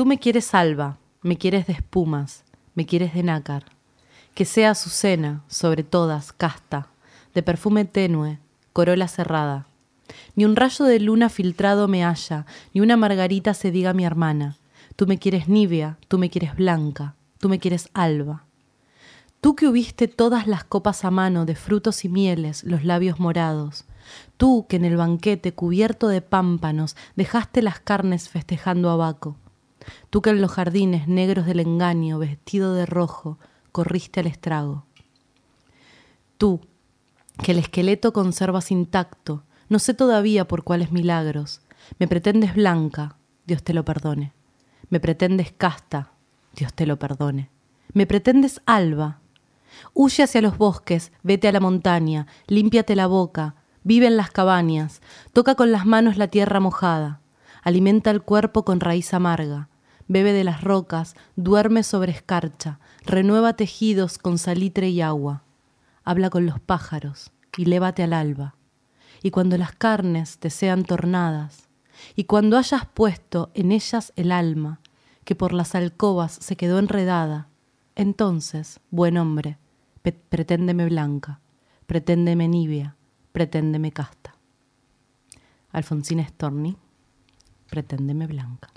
Tú me quieres salva, me quieres de espumas, me quieres de nácar. Que sea Azucena, sobre todas, casta, de perfume tenue, corola cerrada. Ni un rayo de luna filtrado me halla, ni una margarita se diga mi hermana. Tú me quieres nívea, tú me quieres blanca, tú me quieres alba. Tú que hubiste todas las copas a mano de frutos y mieles, los labios morados. Tú que en el banquete cubierto de pámpanos dejaste las carnes festejando a Baco. Tú que en los jardines negros del engaño, vestido de rojo, corriste al estrago. Tú, que el esqueleto conservas intacto, no sé todavía por cuáles milagros, me pretendes blanca, Dios te lo perdone. Me pretendes casta, Dios te lo perdone. Me pretendes alba. Huye hacia los bosques, vete a la montaña, límpiate la boca, vive en las cabañas, toca con las manos la tierra mojada, alimenta el cuerpo con raíz amarga, bebe de las rocas, duerme sobre escarcha, renueva tejidos con salitre y agua, habla con los pájaros y lévate al alba. Y cuando las carnes te sean tornadas, y cuando hayas puesto en ellas el alma, que por las alcobas se quedó enredada, entonces, buen hombre, preténdeme blanca, preténdeme nibia, preténdeme casta. Alfonsina Storni, preténdeme blanca.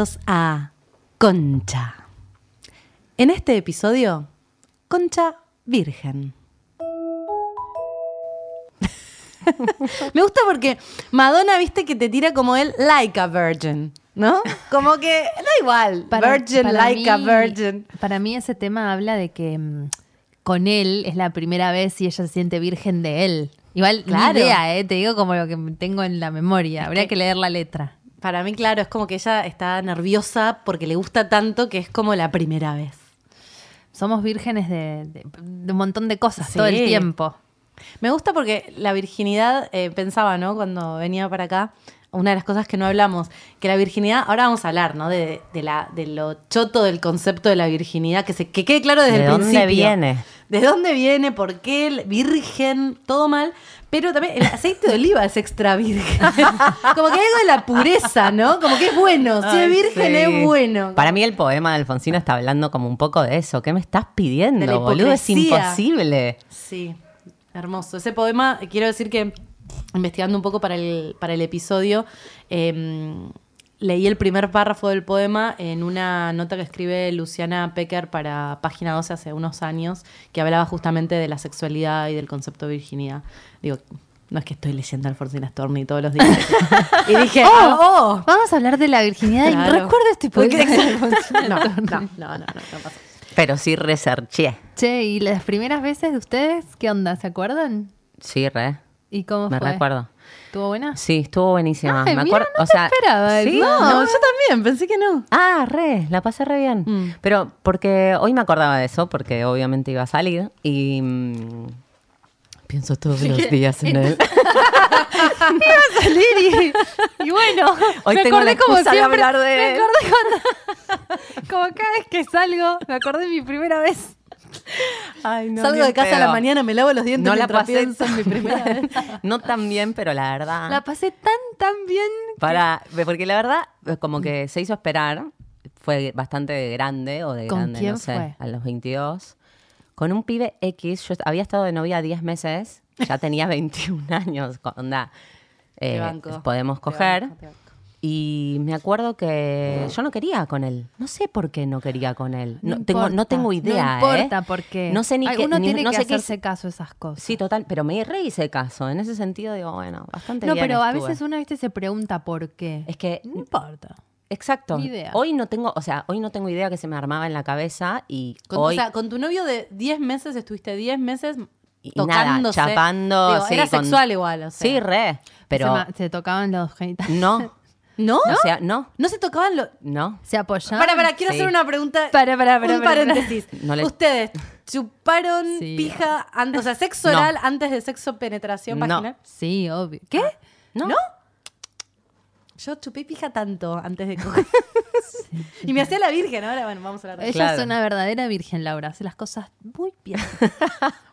Bienvenidos a Concha. En este episodio, Concha Virgen. Me gusta porque Madonna, viste que te tira como él, like a virgin, ¿no? Como que da igual, virgin, like a virgin. Para mí ese tema habla de que mm, con él es la primera vez y ella se siente virgen de él. Igual, Claro. ni idea, ¿eh? te digo como lo que tengo en la memoria. Habría que leer la letra. Para mí, claro, es como que ella está nerviosa porque le gusta tanto que es como la primera vez. Somos vírgenes de, de- de un montón de cosas Sí. todo el tiempo. Me gusta porque la virginidad, eh, pensaba, ¿no? Cuando venía para acá, una de las cosas que no hablamos, que la virginidad, ahora vamos a hablar, ¿no? De, de la, de lo choto del concepto de la virginidad, que, se, que quede claro desde ¿De el dónde principio. viene? ¿De dónde viene? ¿Por qué? el Virgen, todo mal. Pero también el aceite de oliva es extra virgen. Como que hay algo de la pureza, ¿no? Como que es bueno. Si es virgen, sí. es bueno. Para mí el poema de Alfonsina está hablando como un poco de eso. ¿Qué me estás pidiendo, boludo? Es imposible. Sí, hermoso. Ese poema, quiero decir que investigando un poco para el, para el episodio, eh, leí el primer párrafo del poema en una nota que escribe Luciana Pecker para Página 12 hace unos años, que hablaba justamente de la sexualidad y del concepto de virginidad. Digo, no es que estoy leyendo a Alfonsina Storni todos los días. y dije, ah, oh, Vamos a hablar de la virginidad y Claro. recuerdo este Porque- poema. no, no, no, no, no, no pasa. Pero sí researché. Che, ¿y las primeras veces de ustedes qué onda? ¿Se acuerdan? Sí, re. ¿Y cómo Me fue? recuerdo. ¿Estuvo buena? Sí, estuvo buenísima. Ay, me acuerdo, no o te sea, esperaba sí. No, yo también, pensé que no. Ah, re, la pasé re bien. Mm. Pero porque hoy me acordaba de eso, porque obviamente iba a salir y mm, pienso todos los días en él. salir y, y bueno, Hoy me tengo acordé la excusa de hablar de me acordé cuando, como cada vez que salgo, me acordé de mi primera vez. Ay, no, Salgo de casa a la mañana, me lavo los dientes No la pasé en mi primera vez. no tan bien, pero la verdad. La pasé tan, tan bien. Para, porque la verdad, como que se hizo esperar. fue bastante grande o de ¿Con grande, quién no sé, fue? a los 22. Con un pibe X, yo había estado de novia 10 meses, ya tenía 21 años, onda, eh, banco, podemos te coger. banco, te banco. Y me acuerdo que yo no quería con él. No sé por qué no quería con él. No, No tengo, no importa, tengo idea. No importa ¿eh? porque No sé ni qué. uno ni- tiene no que sé qué hacerse caso a esas cosas. Sí, total. Pero me re hice caso. En ese sentido, digo, bueno, bastante no, bien. pero a veces uno ¿viste, se pregunta por qué. Es que no importa. Exacto. Ni idea. Hoy no tengo, o sea, hoy no tengo idea que se me armaba en la cabeza y Con, hoy O sea, con tu novio de 10 meses estuviste 10 meses y nada, tocándose. chapando, Digo, sí, era con- sexual igual, o sea. Sí, re, pero se, se tocaban los genitales. no. ¿No? O sea, no, ¿No se tocaban los...? no. Se apoyaban. Para, para, quiero Sí. hacer una pregunta. Para, para, para, Un para, para. paréntesis. No le- Ustedes chuparon Sí. pija, an- o sea, sexo No. oral antes de sexo penetración No. vaginal. Sí, obvio. ¿Qué? ¿No? ¿No? Yo chupé pija tanto antes de coger. y me hacía la virgen. Ahora, bueno, vamos a hablar de Ella eso. Claro. es una verdadera virgen, Laura. Hace las cosas muy bien.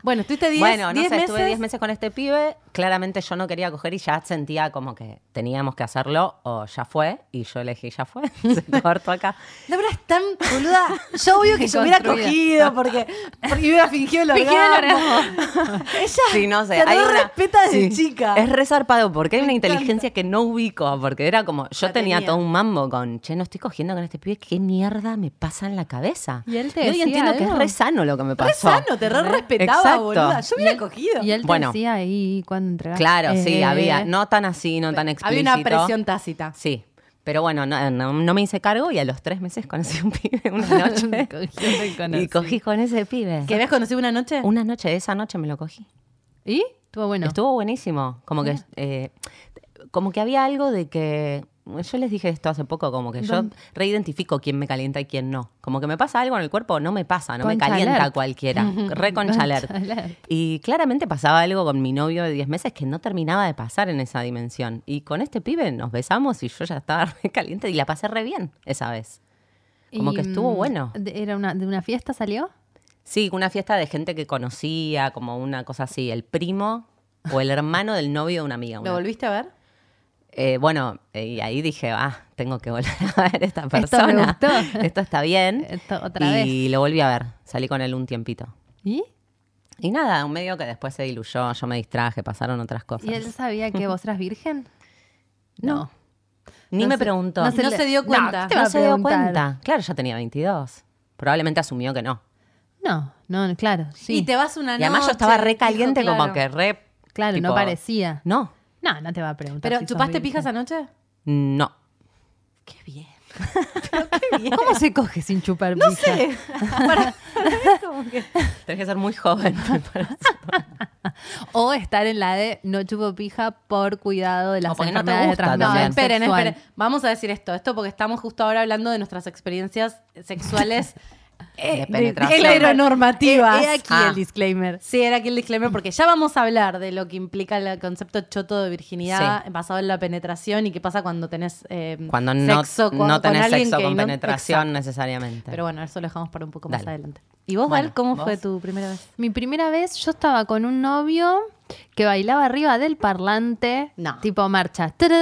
Bueno, estuviste 10 Bueno, no 10 sé, meses. estuve 10 meses con este pibe. Claramente yo no quería coger y ya sentía como que teníamos que hacerlo o ya fue. Y yo elegí ya fue. Se cortó acá. Laura es tan boluda. Yo obvio que yo hubiera cogido porque, porque hubiera fingido el orgasmo. Ella Sí, no sé. se hay re una- respeta desde Sí. chica. Es re zarpado porque hay una inteligencia que no ubico. Porque era como, yo tenía tenía. todo un mambo con, che, no estoy cogiendo con este pibe. ¿Qué mierda me pasa en la cabeza? ¿Y él te decía entiendo que es re sano lo que me Re pasó. sano, te re respetaba, Exacto. boluda. Yo hubiera Y él- cogido. Y él te Bueno. decía ahí cuando Claro, sí, Eh, había. No tan así, no tan Había explícito. una presión tácita. Sí. Pero bueno, no, no- no me hice cargo y a los tres meses conocí un pibe una noche. Y conocí. y cogí con ese pibe. ¿Que habías conocido una noche? Una noche, esa noche me lo cogí. ¿Y? Estuvo bueno. Estuvo buenísimo. Como que, eh, como que había algo de que. Yo les dije esto hace poco, como que yo reidentifico quién me calienta y quién no. Como que me pasa algo en el cuerpo, no me pasa, no me calienta alert. cualquiera. Re concha alert. Concha alert. Y claramente pasaba algo con mi novio de 10 meses que no terminaba de pasar en esa dimensión. Y con este pibe nos besamos y yo ya estaba re caliente y la pasé re bien esa vez. Como que estuvo mm, bueno. de- ¿Era una, de una fiesta salió? Sí, una fiesta de gente que conocía, como una cosa así, el primo o el hermano del novio de una amiga. ¿Lo una- volviste a ver? Eh, bueno, eh, y ahí dije, ah, tengo que volver a ver a esta Esto me persona. gustó. Esto está bien. Esto otra y vez. lo volví a ver. Salí con él un tiempito. ¿Y? Y nada, un medio que después se diluyó, yo me distraje, pasaron otras cosas. ¿Y él sabía que vos eras virgen? No. Ni No me se- preguntó. no se No le- dio cuenta. ¿qué te va No se dio cuenta. Claro, ya tenía 22. Probablemente asumió que no. No, no, claro, sí. Y te vas una y además yo noche, estaba re caliente, como que re. Claro, tipo, no parecía. No, No, no te va a preguntar. ¿Pero si chupaste pijas anoche? no. Qué bien. ¿Cómo se coge sin chupar No pija? sé. Para- para mí como que- Tenés que ser muy joven. parece. O estar en la de no chupo pija por cuidado de las O porque no te enfermedades de gusta transmisión No, esperen, sexual. esperen. Vamos a decir esto. Esto porque estamos justo ahora hablando de nuestras experiencias sexuales eh, De penetración. heteronormativas. He- he aquí Ah. el disclaimer. Sí, era aquí el disclaimer porque ya vamos a hablar de lo que implica el concepto choto de virginidad basado en la penetración y qué pasa cuando tenés eh, Cuando no, sexo con, no tenés sexo con penetración necesariamente. Pero bueno, eso lo dejamos para un poco más adelante. ¿Y vos, Bueno, Val, cómo ¿vos? fue tu primera vez? Mi primera vez yo estaba con un novio que bailaba arriba del parlante, No. tipo marcha. Pero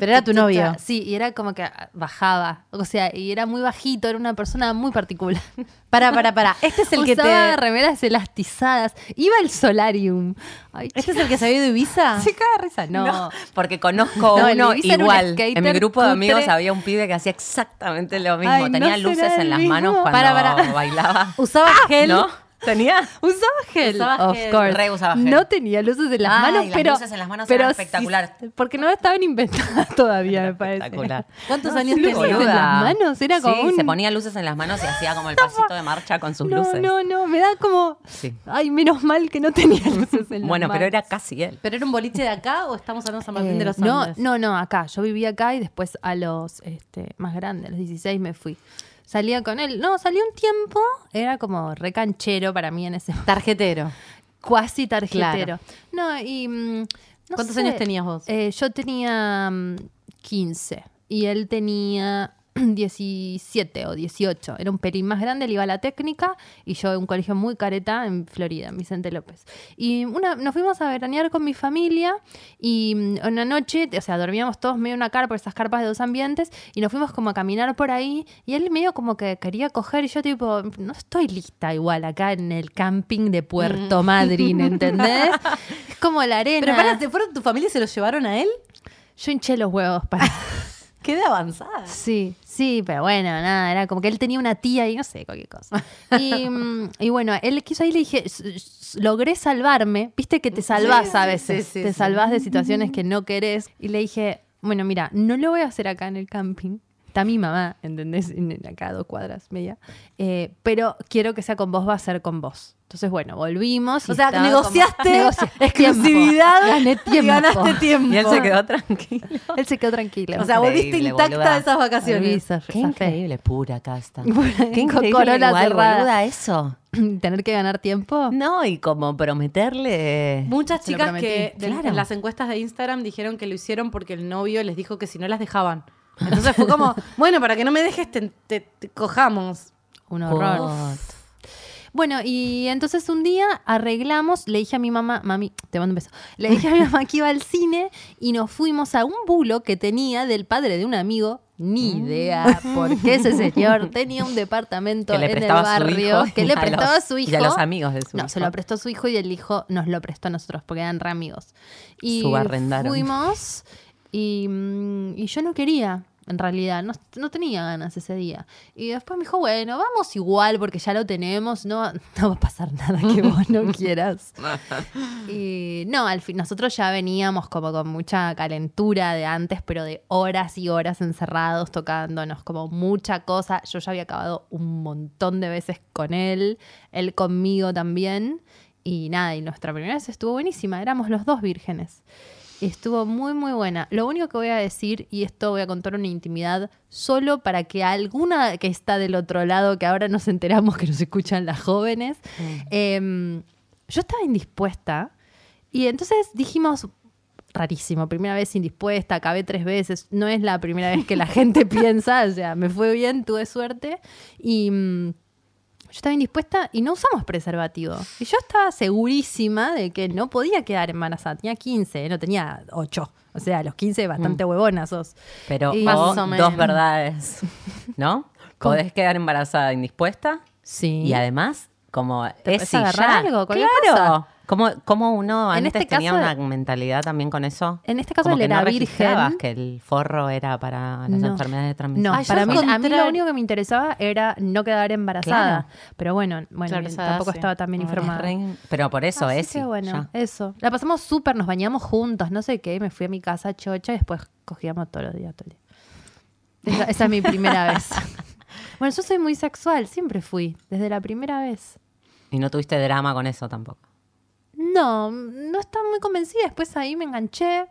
era tu novio. Sí, y era como que bajaba, o sea, y era muy bajito, era una persona muy particular. Para, para, para. Este es el que Usaba te. remeras elastizadas, iba al solarium. Ay, ¿Este es el que se había ido de Ibiza? se caga risa. No. No, porque conozco No, uno igual. En mi grupo de cutre. amigos había un pibe que hacía exactamente lo mismo. Ay, Tenía luces en las mismo. manos cuando Para, para. bailaba. Usaba gel. ¿No? ¿Tenía? Usaba gel, Usaba of gel. course. Re usaba gel. No tenía luces en las Ay, manos, las pero. luces en las manos pero eran sí- espectacular. porque no estaban inventadas todavía, me parece. Espectacular. ¿Cuántos No, años luces tenías? en las manos, era como Sí, un- se ponía luces en las manos y hacía como el pasito de marcha con sus No, luces. no, no, me da como. Sí. Ay, menos mal que no tenía luces en las Bueno, pero manos. era casi él. ¿Pero era un boliche de acá o estamos hablando de San Martín de Eh, los no, Andes? no, no, acá. Yo vivía acá y después a los este, más grandes, a los 16 me fui. Salía con él. No, salí un tiempo. Era como recanchero para mí en ese Tarjetero. cuasi tarjetero. Claro. No, y. mm, no ¿Cuántos sé. años tenías vos? Eh, yo tenía mm, 15 y él tenía 17 o 18. Era un pelín más grande, él iba a la técnica y yo a un colegio muy careta en Florida, en Vicente López. Y una, nos fuimos a veranear con mi familia y mm, una noche, o sea, dormíamos todos medio en una carpa, esas carpas de dos ambientes, y nos fuimos como a caminar por ahí y él medio como que quería coger y yo tipo, no estoy lista igual acá en el camping de Puerto Madryn, ¿entendés? es como la arena. Pero para, ¿se fueron tu familia y se los llevaron a él? Yo hinché los huevos para... Qué de avanzada. Sí, sí, pero bueno, nada, era como que él tenía una tía y no sé, cualquier cosa. Y, mm, y bueno, él quiso ahí le dije, "S- s- logré salvarme, viste que te salvás Sí, a veces, sí, sí, te salvás de situaciones que no querés. Y le dije, bueno, mira, no lo voy a hacer acá en el camping. Está mi mamá, ¿entendés? En- en acá a dos cuadras media. Eh, pero quiero que sea con vos, va a ser con vos. Entonces, bueno, volvimos. y O sea, negociaste como- exclusividad Tiempo. Y ganaste tiempo. Y él se quedó tranquilo. Él se quedó tranquilo. O sea, volviste intacta boluda. de esas vacaciones. Qué increíble, pura casta. Qué increíble igual, cerrada. boluda, eso. Tener que ganar tiempo. No, y como prometerle... Muchas chicas que de- Claro. en las encuestas de Instagram dijeron que lo hicieron porque el novio les dijo que si no las dejaban. Entonces fue como, bueno, para que no me dejes, te, te- te cojamos. Un horror. Bueno, y entonces un día arreglamos, le dije a mi mamá, mami, te mando un beso, le dije a mi mamá que iba al cine y nos fuimos a un bulo que tenía del padre de un amigo. Ni Mm. idea por qué ese señor tenía un departamento en el barrio que le prestaba a los- su hijo. y a los amigos de su No, hijo. se lo prestó a su hijo y el hijo nos lo prestó a nosotros porque eran re amigos. Y Subarrendaron. fuimos y, mm, y yo no quería, en realidad, no, no tenía ganas ese día. Y después me dijo, bueno, vamos igual porque ya lo tenemos, no, no va a pasar nada que vos no quieras. y no, al fin, nosotros ya veníamos como con mucha calentura de antes, pero de horas y horas encerrados, tocándonos como mucha cosa. Yo ya había acabado un montón de veces con él, él conmigo también. Y nada, y nuestra primera vez estuvo buenísima, éramos los dos vírgenes. Estuvo muy, muy buena. Lo único que voy a decir, y esto voy a contar una intimidad, solo para que alguna que está del otro lado, que ahora nos enteramos que nos escuchan las jóvenes, em, yo estaba indispuesta. Y entonces dijimos, rarísimo, primera vez indispuesta, acabé tres veces, no es la primera vez que la gente piensa, o sea, me fue bien, tuve suerte. Y mm, yo estaba indispuesta y no usamos preservativo. Y yo estaba segurísima de que no podía quedar embarazada. Tenía 15, no tenía 8. O sea, a los 15 bastante huevona sos. Pero Y- o dos verdades, ¿no? Podés quedar embarazada indispuesta Sí. y además como ¿Te es agarrar ya. algo, cualquier claro. cosa? ¿Cómo, cómo uno En antes este tenía caso- una mentalidad también con eso? En este caso Como él que era no virgen. que el forro era para las No. enfermedades de transmisión. No, Ay, yo para mí, a mí lo único que me interesaba era no quedar embarazada. Claro. Pero bueno, bueno Claro, tampoco sí. estaba tan bien informada. re- Pero por eso Así es. que bueno, ya. eso. La pasamos súper, nos bañamos juntos, no sé qué. Me fui a mi casa chocha y después cogíamos todos los días. todo el día. Esa, esa es mi primera vez. Bueno, yo soy muy sexual, siempre fui, desde la primera vez. Y no tuviste drama con eso tampoco. No, no estaba muy convencida. Después ahí me enganché.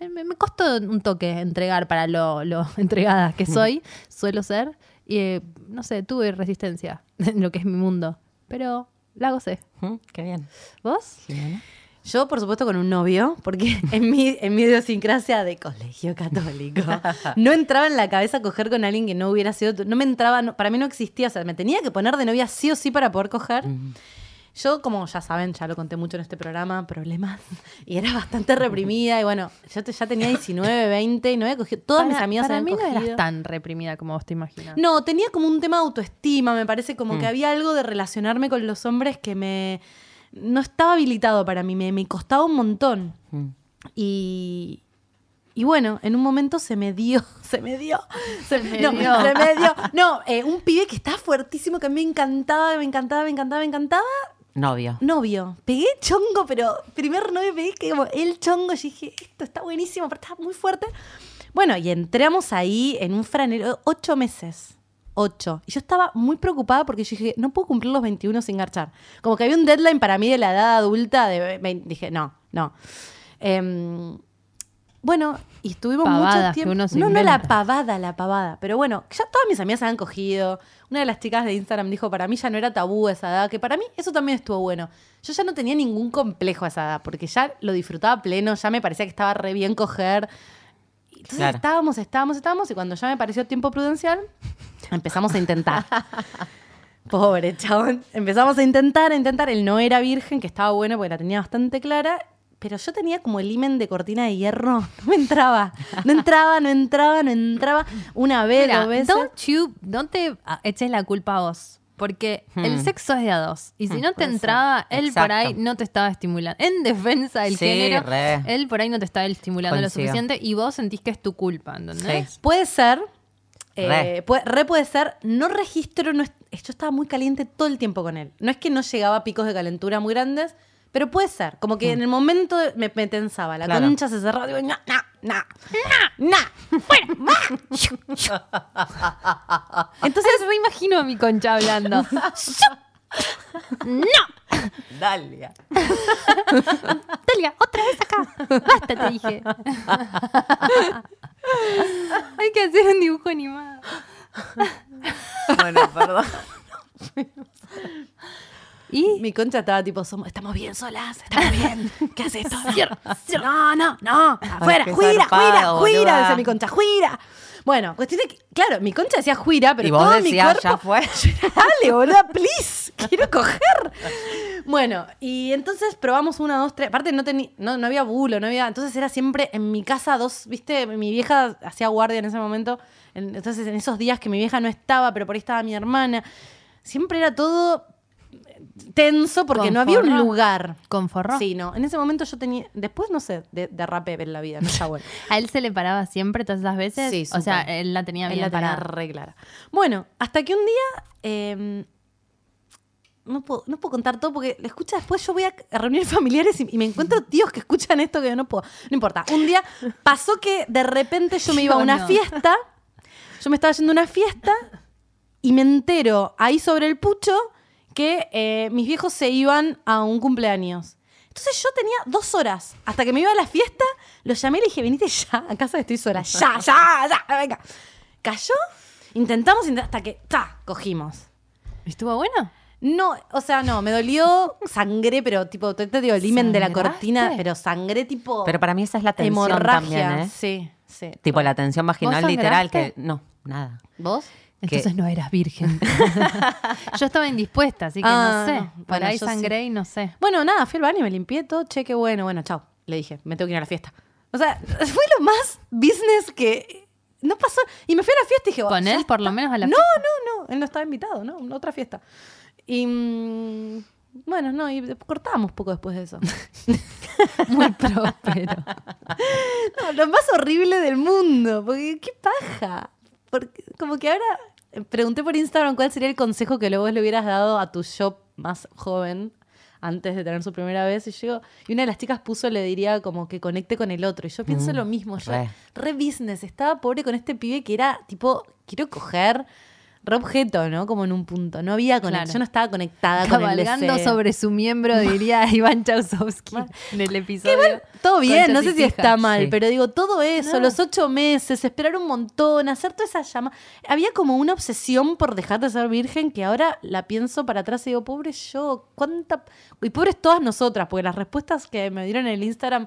Me, me- me costó un toque entregar para lo, lo entregada que soy, suelo ser. Y eh, no sé, tuve resistencia en lo que es mi mundo. Pero la gocé. ¿Mm? Qué bien. ¿Vos? Jimena. Yo, por supuesto, con un novio, porque en mi, en mi idiosincrasia de colegio católico, no entraba en la cabeza coger con alguien que no hubiera sido. No me entraba, no- para mí no existía, o sea, me tenía que poner de novia sí o sí para poder coger. Yo, como ya saben, ya lo conté mucho en este programa, problemas, y era bastante reprimida, y bueno, yo te- ya tenía 19, 20, y no había cogido. Todas mis Para- amigas para habían mí no cogido. eras tan reprimida como vos te imaginas. No, tenía como un tema de autoestima, me parece como Mm. que había algo de relacionarme con los hombres que me... No estaba habilitado para mí, me, me costaba un montón. Mm. Y, y bueno, en un momento se me dio, se me dio, se me dio. dio. Se me dio. No, eh, un pibe que estaba fuertísimo, que a mí me encantaba, me encantaba, me encantaba, me encantaba. Novio. Novio. Pegué chongo, pero primer novio pegué que como el chongo. Yo dije, esto está buenísimo, pero está muy fuerte. Bueno, y entramos ahí en un franero, ocho meses. Ocho. Y yo estaba muy preocupada porque yo dije, no puedo cumplir los 21 sin garchar. Como que había un deadline para mí de la edad adulta de 20. Dije, no, no. Em, bueno, y estuvimos Pavadas mucho que tiempo. uno se no, no la pavada, la pavada. Pero bueno, ya todas mis amigas se habían cogido. Una de las chicas de Instagram dijo, para mí ya no era tabú esa edad, que para mí eso también estuvo bueno. Yo ya no tenía ningún complejo a esa edad, porque ya lo disfrutaba pleno, ya me parecía que estaba re bien coger. Entonces Claro. estábamos, estábamos, estábamos, y cuando ya me pareció tiempo prudencial, empezamos a intentar. Pobre chabón. Empezamos a intentar, a intentar. Él no era virgen, que estaba bueno porque la tenía bastante clara. Pero yo tenía como el imen de cortina de hierro. No me entraba. No entraba, no entraba, no entraba. Una vez, Mira, dos veces. don't you, no te eches la culpa a vos. Porque el Hmm. sexo es de a dos. Y si Hmm, no te ser. entraba, él por ahí no te estaba estimulando. En defensa del Sí, género, re. él por ahí no te estaba estimulando lo suficiente y vos sentís que es tu culpa, ¿entendés? Sí. Puede ser. eh, Re. puede- re puede ser. No registro. No es- yo estaba muy caliente todo el tiempo con él. No es que no llegaba a picos de calentura muy grandes, pero puede ser. Como que en el momento me, me tensaba. La Claro. concha se cerraba. Digo, no, no, no, no, no, fuera, ma". Entonces me imagino a mi concha hablando. ¡No! Dalia. Talia, otra vez acá. Basta, te dije. Hay que hacer un dibujo animado. Bueno, perdón. Y Mi concha estaba tipo, somos, estamos bien solas, estamos bien. ¿Qué haces esto? No, no, no. Afuera, juira, juira, juira, decía mi concha, juira. Bueno, cuestión de que, claro, mi concha decía juira, pero Y vos todo mi decías, cuerpo... ya fue. Dale, boluda, please, quiero coger. Bueno, y entonces probamos una, dos, tres. Aparte no, tenía, no, no había bulo, no había. Entonces era siempre en mi casa dos, viste, mi vieja hacía guardia en ese momento. en- entonces en esos días que mi vieja no estaba, pero por ahí estaba mi hermana. Siempre era todo tenso porque ¿Con no había un lugar. con forro. Sí, no. En ese momento yo tenía. Después, no sé, de- derrapé en la vida, no está bueno. ¿A él se le paraba siempre todas esas veces? Sí, O sea, súper. él la tenía Él bien la tenía parada. re clara. Bueno, hasta que un día. eh, no, puedo, no puedo contar todo porque escucha después. Yo voy a reuniones familiares y, y me encuentro tíos que escuchan esto que yo no puedo. No importa. Un día pasó que de repente yo me iba a Yo una no. fiesta. Yo me estaba yendo a una fiesta y me entero ahí sobre el pucho que eh, mis viejos se iban a un cumpleaños. Entonces yo tenía dos horas hasta que me iba a la fiesta. Lo llamé y le dije, venite ya a casa estoy sola. Ya, ya, ya, venga. Cayó, intentamos int- hasta que, ta, cogimos. ¿Estuvo bueno? No, o sea, no, me dolió, sangré, pero tipo, te, te digo, el himen de la cortina, pero sangré tipo Pero para mí esa es la tensión hemorragia. también, ¿eh? Sí, sí. Tipo la tensión vaginal ¿Vos literal que no, nada. ¿Vos? Que- Entonces no eras virgen. yo estaba indispuesta, así que Ah, no sé. no. Por Bueno, ahí y no sé. Bueno, nada, fui al baño, me limpié todo, cheque, bueno, bueno, chao. Le dije, me tengo que ir a la fiesta. O sea, fue lo más business que no pasó. Y me fui a la fiesta y dije, ¿Con "Oh, él por lo está". menos a la No, fiesta? no, no, él no estaba invitado, ¿no? Otra fiesta. Y mm, bueno, no, y cortamos poco después de eso. Muy próspero. No, lo más horrible del mundo, porque qué paja. Porque como que ahora pregunté por Instagram cuál sería el consejo que luego le hubieras dado a tu yo más joven antes de tener su primera vez y yo y una de las chicas puso le diría como que conecte con el otro y yo pienso lo mismo yo re. re business estaba pobre con este pibe que era tipo quiero coger re objeto no como en un punto no había conexión Claro. no estaba conectada con el Cabalgando deseo. sobre su miembro, diría Iván Chausowski en el episodio. Todo bien, no sé si está mal, Sí. pero digo, todo eso, No. los ocho meses, esperar un montón, hacer toda esa llama. Había como una obsesión por dejar de ser virgen que ahora la pienso para atrás y digo, pobre yo, cuánta. Y pobres todas nosotras, porque las respuestas que me dieron en el Instagram.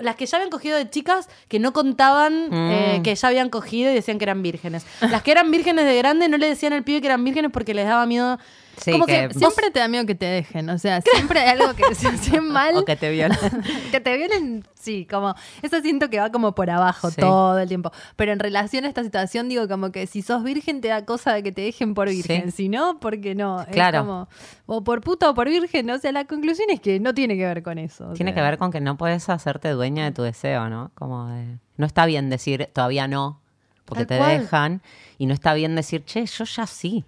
Las que ya habían cogido de chicas que no contaban Mm. eh, que ya habían cogido y decían que eran vírgenes. Las que eran vírgenes de grande no le decían al pibe que eran vírgenes porque les daba miedo. Sí, como que que, vos- Siempre te da miedo que te dejen, o sea, siempre hay algo que se hace mal. O que te violan. que te violen, sí, como, eso siento que va como por abajo Sí. todo el tiempo. Pero en relación a esta situación, digo como que si sos virgen te da cosa de que te dejen por virgen, Sí. si no, porque no. Es Claro. como, o por puta o por virgen, o sea, la conclusión es que no tiene que ver con eso. o Tiene sea. que ver con que no puedes hacerte dueña de tu deseo, ¿no? Como de- no está bien decir todavía no, porque Tal te cual. dejan, y no está bien decir, che, yo ya sí.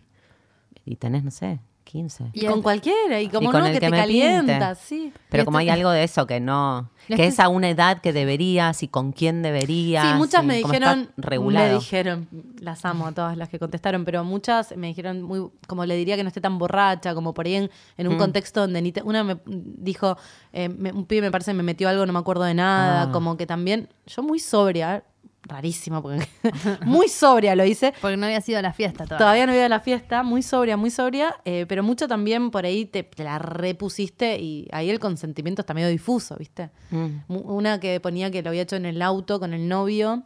Y tenés, no sé, 15. Y Y con cualquiera, y como con no, el que, que te calienta, pinte. sí. Pero Y como hay algo de eso que no, que es a una edad que deberías y con quién deberías. Sí, muchas y me dijeron, regulado. me dijeron, las amo a todas las que contestaron, pero muchas me dijeron muy, como le diría que no esté tan borracha, como por ahí en, en un Mm. contexto donde ni te- una me dijo, eh, me- un pibe me parece me metió algo, no me acuerdo de nada, Ah. como que también, yo muy sobria, rarísimo, porque muy sobria lo hice. Porque no había sido la fiesta todavía. Todavía no había la fiesta, muy sobria, muy sobria, eh, pero mucho también por ahí te, te la repusiste y ahí el consentimiento está medio difuso, ¿viste? Mm. Una que ponía que lo había hecho en el auto con el novio,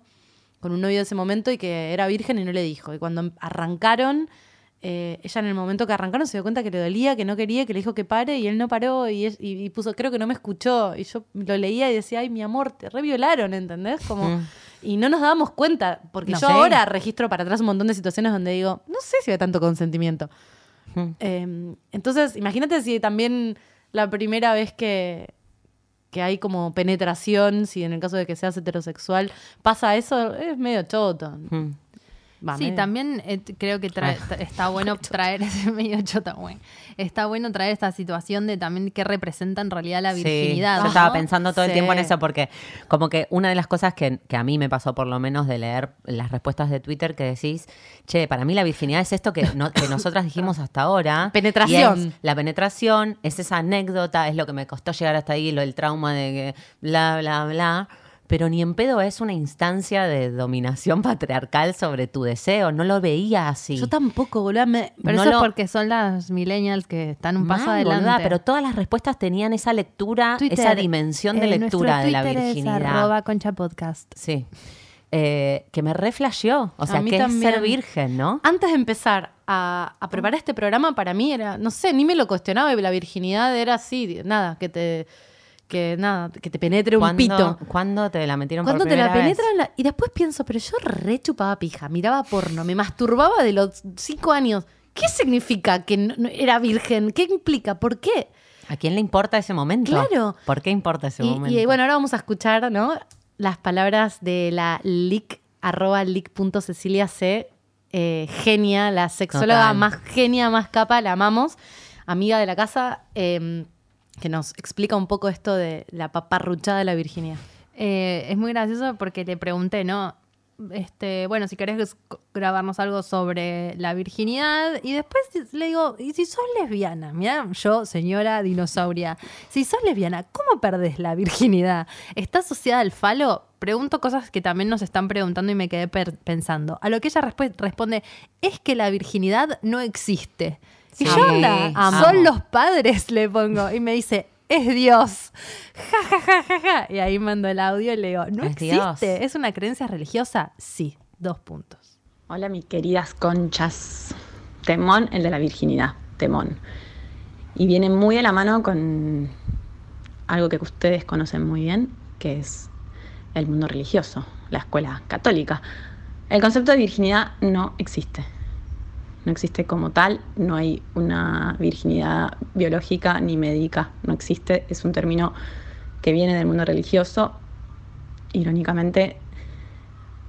con un novio de ese momento y que era virgen y no le dijo. Y cuando arrancaron, eh, ella en el momento que arrancaron se dio cuenta que le dolía, que no quería, que le dijo que pare y él no paró y, es- y- y puso, creo que no me escuchó. Y yo lo leía y decía, ay, mi amor, te reviolaron, ¿entendés? Como, Mm. Y no nos dábamos cuenta, porque No yo sé. ahora registro para atrás un montón de situaciones donde digo, no sé si había tanto consentimiento. Mm. Eh, entonces, imagínate si también la primera vez que, que hay como penetración, si en el caso de que seas heterosexual, pasa eso, es medio choto. Mm. Va, Sí, medio- también eh, creo que trae- t- está bueno traer ese medio chota, güey. Está bueno traer esta situación de también qué representa en realidad la Sí, virginidad. yo estaba pensando todo el tiempo en eso porque como que una de las cosas que, que a mí me pasó por lo menos de leer las respuestas de Twitter que decís, che, para mí la virginidad es esto que, no- que nosotras dijimos hasta ahora. Penetración. Es la penetración, es esa anécdota, es lo que me costó llegar hasta ahí, lo del trauma de que bla, bla, bla. Pero ni en pedo es una instancia de dominación patriarcal sobre tu deseo. No lo veía así. Yo tampoco, boludo. me- Pero no eso lo- es porque son las millennials que están un paso adelante. boluda, pero todas las respuestas tenían esa lectura, Twitter, esa dimensión de eh, lectura de la Twitter es virginidad. arroba concha podcast. Sí. Eh, que me reflasheó. O A sea, que es también. ser virgen, ¿no? Antes de empezar a, a preparar este programa, para mí era, no sé, ni me lo cuestionaba. y La virginidad era así, nada, que te, que nada, que te penetre un ¿Cuándo- pito. ¿Cuándo te la metieron Cuando por te la penetran la- y después pienso, pero yo re chupaba pija, miraba porno, me masturbaba de los cinco años. ¿Qué significa que no- no- era virgen? ¿Qué implica? ¿Por qué? ¿A quién le importa ese momento? Claro. ¿Por qué importa ese Y, momento? y, bueno, ahora vamos a escuchar, ¿no? Las palabras de la leak, arroba leak.cecilia C. eh, genia, la sexóloga Total. más genia, más capa, la amamos. Amiga de la casa, eh, que nos explica un poco esto de la paparruchada de la virginidad. Eh, es muy gracioso porque le pregunté, ¿no? Este, bueno, si querés grabarnos algo sobre la virginidad. Y después le digo, ¿y si sos lesbiana? Mira, yo, señora dinosauria, si sos lesbiana, ¿cómo perdés la virginidad? ¿Está asociada al falo? Pregunto cosas que también nos están preguntando y me quedé pensando. A lo que ella resp- responde, es que la virginidad no existe. Y yo onda, amo. son los padres, le pongo. Y me dice, es Dios. Ja, ja, ja, ja, ja. Y ahí mando el audio y le digo, ¿no Es existe? Dios. ¿Es una creencia religiosa? Sí, dos puntos. Hola, mis queridas conchas. Temón, el de la virginidad. Temón. Y viene muy de la mano con algo que ustedes conocen muy bien, que es el mundo religioso, la escuela católica. El concepto de virginidad no existe. No existe como tal, no hay una virginidad biológica ni médica, no existe, es un término que viene del mundo religioso. Irónicamente,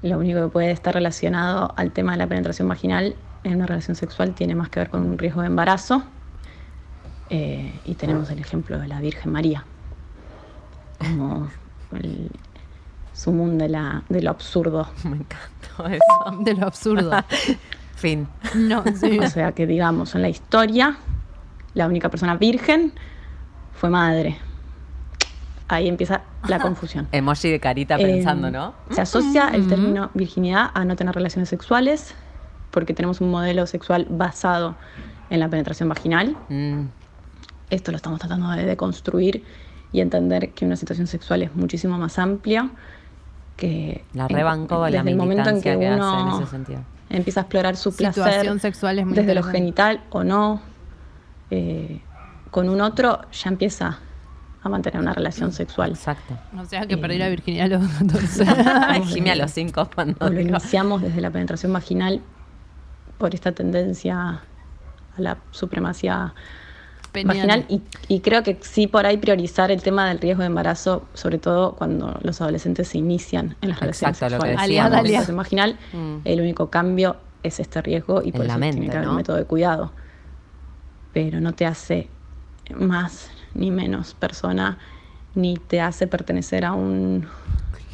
lo único que puede estar relacionado al tema de la penetración vaginal en una relación sexual tiene más que ver con un riesgo de embarazo. Eh, y tenemos el ejemplo de la Virgen María, como el sumum de, la, de lo absurdo. Me encantó eso. De lo absurdo. fin. No, sí. O sea que, digamos, en la historia, la única persona virgen fue madre. Ahí empieza la confusión. Emoji de carita Eh, pensando, ¿no? Se asocia el término virginidad a no tener relaciones sexuales, porque tenemos un modelo sexual basado en la penetración vaginal. Mm, Esto lo estamos tratando de deconstruir y entender que una situación sexual es muchísimo más amplia. Que la rebanco la el momento en militancia que, que, hace uno en ese sentido. Empieza a explorar su Situación placer sexual es muy desde lo genital o no, eh, con un otro ya empieza a mantener una relación sexual. Exacto. O sea que perdí la virginidad a los 14. Jimmy a los cinco cuando o lo iniciamos desde la penetración vaginal por esta tendencia a la supremacía Vaginal y, y creo que sí por ahí priorizar el tema del riesgo de embarazo, sobre todo cuando los adolescentes se inician en las relaciones Exacto, lo que sexuales. Aliada, penetración vaginal, Mm. el único cambio es este riesgo y por En la eso mente, tiene que haber ¿no? un método de cuidado. Pero no te hace más ni menos persona, ni te hace pertenecer a un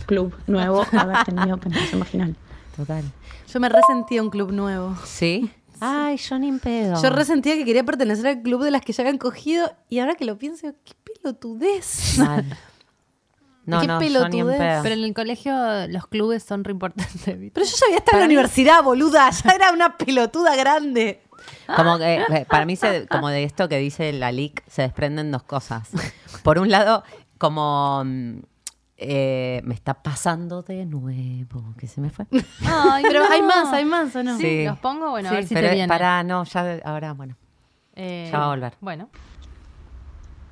club nuevo haber tenido penetración vaginal. Total. Yo me resentía un club nuevo. ¿Sí? Ay, yo ni en pedo. Yo resentía que quería pertenecer al club de las que ya habían cogido y ahora que lo pienso, qué pelotudez. Mal. No, qué no, yo ni en pelotudez. pedo. Pero en el colegio los clubes son re importantes. ¿viste? Pero yo ya había estado en la universidad, boluda. Ya era una pelotuda grande. Como que eh, para mí, se- como de esto que dice la LIC, se desprenden dos cosas. Por un lado, como mm, eh, me está pasando de nuevo, que se me fue. Ay, Pero no. hay más, hay más, ¿o no? Sí, Sí. los pongo, bueno, a ver si pero te viene. para, no, ya ahora, bueno. Eh, ya va a volver. Bueno.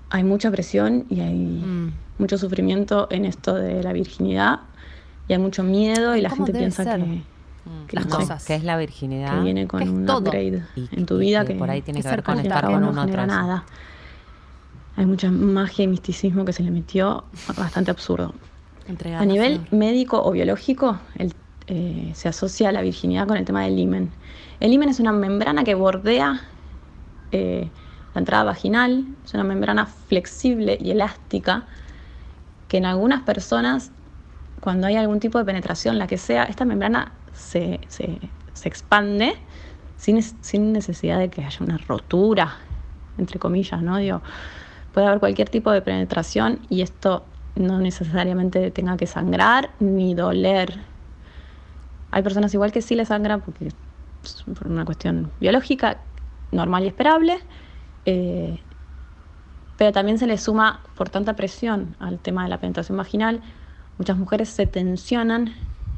Hay mucha presión y hay Mm. mucho sufrimiento en esto de la virginidad y hay mucho miedo y la ¿Cómo gente piensa ser? que, que Las no cosas. ¿Qué es la virginidad? que viene con Que un todo. upgrade Y- en tu y vida que que, por ahí tiene que que ver con estar que con no un otro. nada. Hay mucha magia y misticismo que se le metió bastante absurdo. A nivel médico o biológico, el- eh, se asocia la virginidad con el tema del himen. El himen es una membrana que bordea eh, la entrada vaginal, es una membrana flexible y elástica que en algunas personas, cuando hay algún tipo de penetración, la que sea, esta membrana se, se- se expande sin, sin necesidad de que haya una rotura, entre comillas, ¿no? Digo, puede haber cualquier tipo de penetración y esto no necesariamente tenga que sangrar ni doler. Hay personas igual que sí le sangra porque es por una cuestión biológica normal y esperable, eh, pero también se le suma por tanta presión al tema de la penetración vaginal, muchas mujeres se tensionan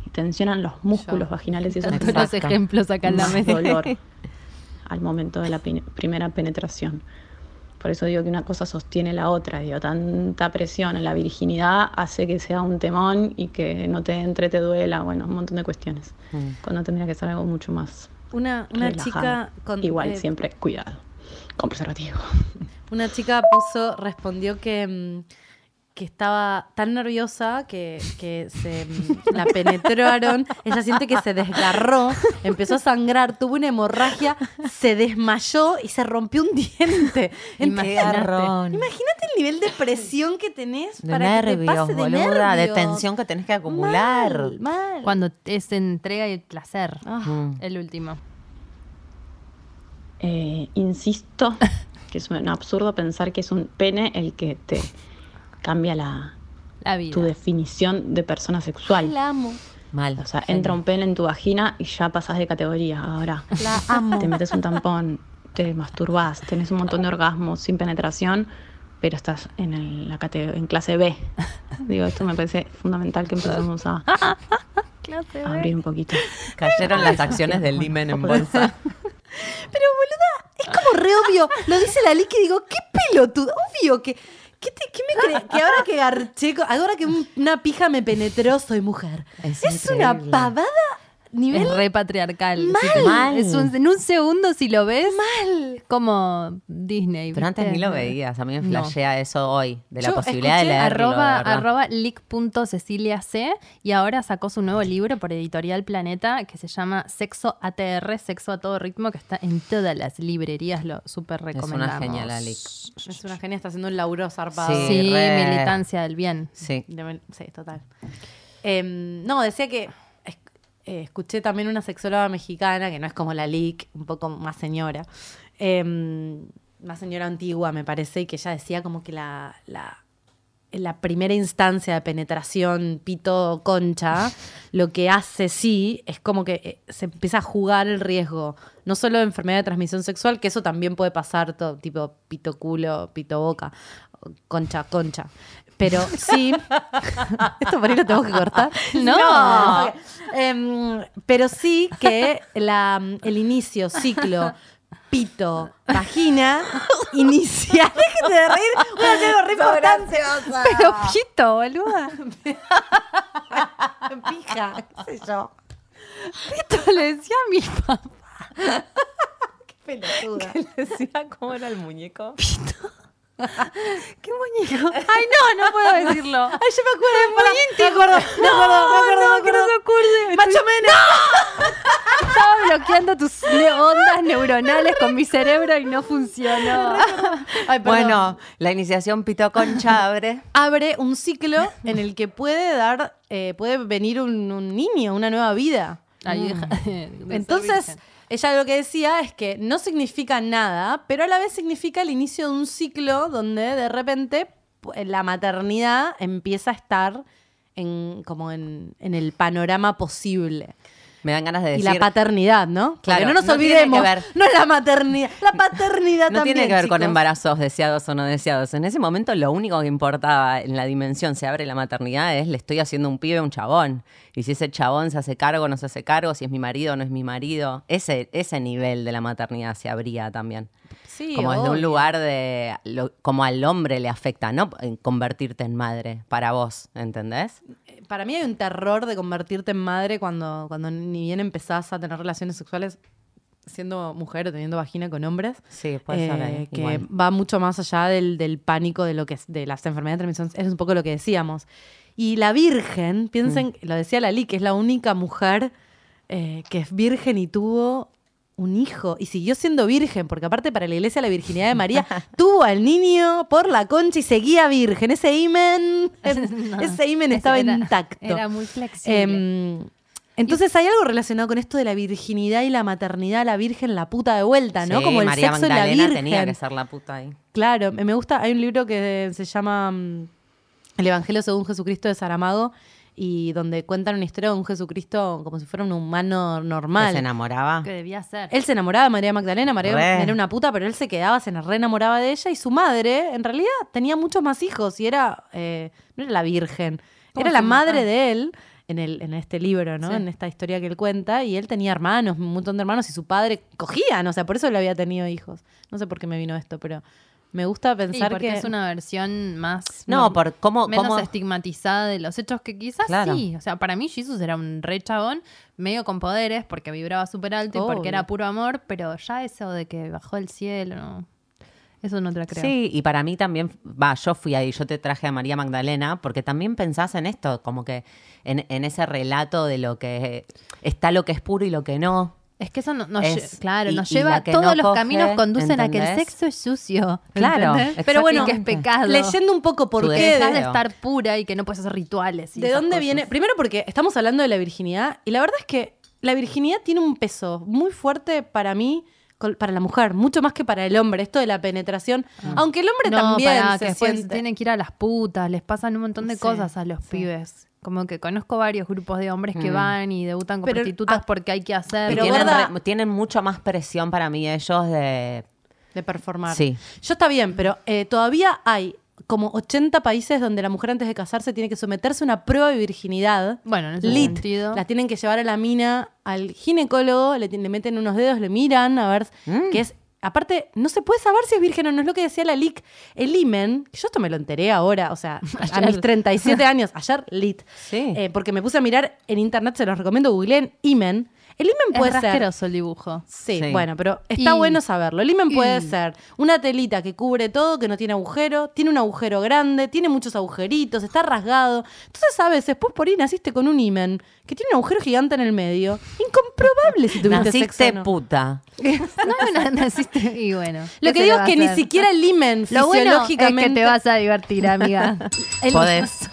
y tensionan los músculos vaginales y eso Exacto. los ejemplos acá en la más mesa. dolor al momento de la primera penetración. Por eso digo que una cosa sostiene la otra. Digo, tanta presión en la virginidad hace que sea un temón y que no te entre, te duela, bueno, un montón de cuestiones. Mm. Cuando tendría que ser algo mucho más Una, una chica con Igual, eh, siempre, cuidado, con preservativo. Una chica puso, respondió que, mm, que estaba tan nerviosa que, que se mm, la penetraron. Ella siente que se desgarró, empezó a sangrar, tuvo una hemorragia, se desmayó y se rompió un diente. Imagínate. el nivel de presión que tenés De para que te nervios, pase de boluda, de nervios. tensión que tenés que acumular. Mal, mal. Cuando es entrega y placer. Ah. Mm. El último. Eh, insisto que es un absurdo pensar que es un pene el que te cambia la, La vida. tu definición de persona sexual. La amo, Mal. O sea, entra un pene en tu vagina y ya pasas de categoría. Ahora la amo. te metes un tampón, te masturbás, tenés un montón de orgasmos sin penetración, pero estás en, el- la cate- en clase B. Digo, esto me parece fundamental que empecemos a, a abrir un poquito. Cayeron las acciones del Limen en bolsa. Pero boluda, es como re obvio. Lo dice la Lick y digo, qué pelotudo. Obvio que. ¿Qué, te- qué me crees? Que ahora que garché, ahora que un- una pija me penetró, soy mujer. Es Es, una pavada nivel Es re patriarcal. Mal. Es un- en un segundo, si lo ves, mal. como Disney. Pero antes ni lo veías. A mí me No. flashea eso hoy. De la Yo posibilidad de leerlo. Arroba, arroba leak.ceciliac y ahora sacó su nuevo libro por Editorial Planeta que se llama Sexo ATR, Sexo a todo ritmo, que está en todas las librerías, lo súper una recomendamos. genial, la Lick. Es una genia, está haciendo un laburo zarpado. Sí. Sí, re. militancia del bien. Sí. De- sí, total. Em, no, decía que es- eh, escuché también una sexóloga mexicana, que no es como la Lick, un poco más señora, em, más señora antigua me parece, y que ella decía como que la, la, la primera instancia de penetración pito-concha, lo que hace sí es como que eh, se empieza a jugar el riesgo, no solo de enfermedad de transmisión sexual, que eso también puede pasar, todo, tipo pito-culo, pito-boca, concha, concha. Pero sí. Esto por ahí lo tengo que cortar. No. Em, pero sí que la, el inicio, ciclo, pito, vagina, inicial. Déjate de reír. Voy a hacer algo re importante. Pero pito, boluda. Pija, qué sé yo. Esto le decía a mi papá. Qué pelotuda. Decía cómo era el muñeco. ¿Qué muñeco? Ay, no, no puedo decirlo. Ay, yo me acuerdo. Es muy íntimo. Me acuerdo, me acuerdo, me acuerdo. me acuerdo. Macho Menes. Estaba bloqueando tus ondas neuronales con mi cerebro y no funcionó. Ay. Bueno, la iniciación Pito Concha abre. abre un ciclo en el que puede dar, eh, puede venir un, un niño, una nueva vida. Ay, ser Entonces, virgen. Ella lo que decía es que no significa nada, pero a la vez significa el inicio de un ciclo donde de repente pu- la maternidad empieza a estar en, como en, en el panorama posible. Me dan ganas de Y decir. la paternidad, ¿no? Porque Claro, no nos no tiene que olvidemos. ver- No es la maternidad, la paternidad no también. tiene que ver con embarazos deseados o no deseados. En ese momento lo único que importaba en la dimensión se abre la maternidad es le estoy haciendo un pibe a un chabón. Y si ese chabón se hace cargo o no se hace cargo, si es mi marido o no es mi marido. Ese, ese nivel de la maternidad se abría también. Sí, como desde un obvio. lugar de lo- como al hombre le afecta, ¿no? Convertirte en madre para vos, ¿entendés? Para mí hay un terror de convertirte en madre cuando, cuando ni bien empezás a tener relaciones sexuales siendo mujer o teniendo vagina con hombres. Sí, puede ser. eh, ahí, que igual. va mucho más allá del, del pánico de lo que es, de las enfermedades de transmisión. Es un poco lo que decíamos. Y la Virgen, piensen, Mm. lo decía Lali, que es la única mujer eh, que es virgen y tuvo un hijo y siguió siendo virgen, porque aparte para la iglesia la virginidad de María tuvo al niño por la concha y seguía virgen. Ese imen, ese imen estaba Era- intacto. Era muy flexible. Em, entonces hay algo relacionado con esto de la virginidad y la maternidad, la virgen, la puta de vuelta, ¿no? Sí, Como el María sexo la virgen. tenía que ser la puta ahí. Claro, me me gusta, hay un libro que se llama mm, El Evangelio según Jesucristo de Saramago y donde cuentan una historia de un Jesucristo como si fuera un humano Que normal. se enamoraba. que debía ser. Él se enamoraba de María Magdalena, María. Magdalena era una puta, pero él se quedaba, se re enamoraba de ella y su madre, en realidad, tenía muchos más hijos y era, eh, no era la virgen, ¿Cómo era la madre Ah. de él en, el, en este libro, ¿no? Sí. En esta historia que él cuenta y él tenía hermanos, un montón de hermanos y su padre cogían, o sea, por eso él había tenido hijos. No sé por qué me vino esto, pero me gusta Sí, pensar porque que... es una versión más. No, por cómo, menos cómo estigmatizada de los hechos que quizás Claro. sí. O sea, para mí Jesus era un re chabón, medio con poderes, porque vibraba súper alto y porque era puro amor, pero ya eso de que bajó del cielo. Eso no te la creo. Sí, y para mí también, va, yo fui ahí, yo te traje a María Magdalena, porque también pensás en esto, como que en, en ese relato de lo que está lo que es puro y lo que no. Es que eso no- nos, Es- claro, y- nos lleva, todos no los coge, caminos conducen a que el sexo es sucio. Claro. Pero bueno, que es pecado. Leyendo un poco por qué... dejas de estar pura y que no puedes hacer rituales. y ¿De dónde cosas. viene? Primero porque estamos hablando de la virginidad y la verdad es que la virginidad tiene un peso muy fuerte para mí, para la mujer, mucho más que para el hombre, esto de la penetración. Aunque el hombre No, también pará, se que después siente- tienen que ir a las putas, les pasan un montón de Sí, cosas a los sí. pibes. Como que conozco varios grupos de hombres que Mm. van y debutan con Pero, prostitutas ah, porque hay que hacer. Pero tienen, re- tienen mucho más presión para mí ellos de... de performar. Sí. Yo está bien, pero eh, todavía hay como 80 países donde la mujer antes de casarse tiene que someterse a una prueba de virginidad. Bueno, en ese Lit. sentido. La tienen que llevar a la mina al ginecólogo, le, meten unos dedos, le miran a ver Mm. qué es. Aparte, no se puede saber si es virgen o no, es lo que decía la LIC. El imen, que yo esto me lo enteré ahora, o sea, a mis 37 años, ayer lit. Sí. Eh, porque me puse a mirar en internet, se los recomiendo, googleen imen. El imen es puede ser. rasqueroso el dibujo. Sí, Sí. bueno, pero está Y- bueno saberlo. El imen puede y- ser una telita que cubre todo, que no tiene agujero, tiene un agujero grande, tiene muchos agujeritos, está rasgado. Entonces, a veces, pues por ahí naciste con un imen que tiene un agujero gigante en el medio. Incomprobable si tuviste sexo. Naciste o no. puta. No, no, naciste y bueno. Lo ¿qué que digo es que ni siquiera el imen Lo bueno es fisiológicamente. que te vas a divertir, amiga. el, Podés.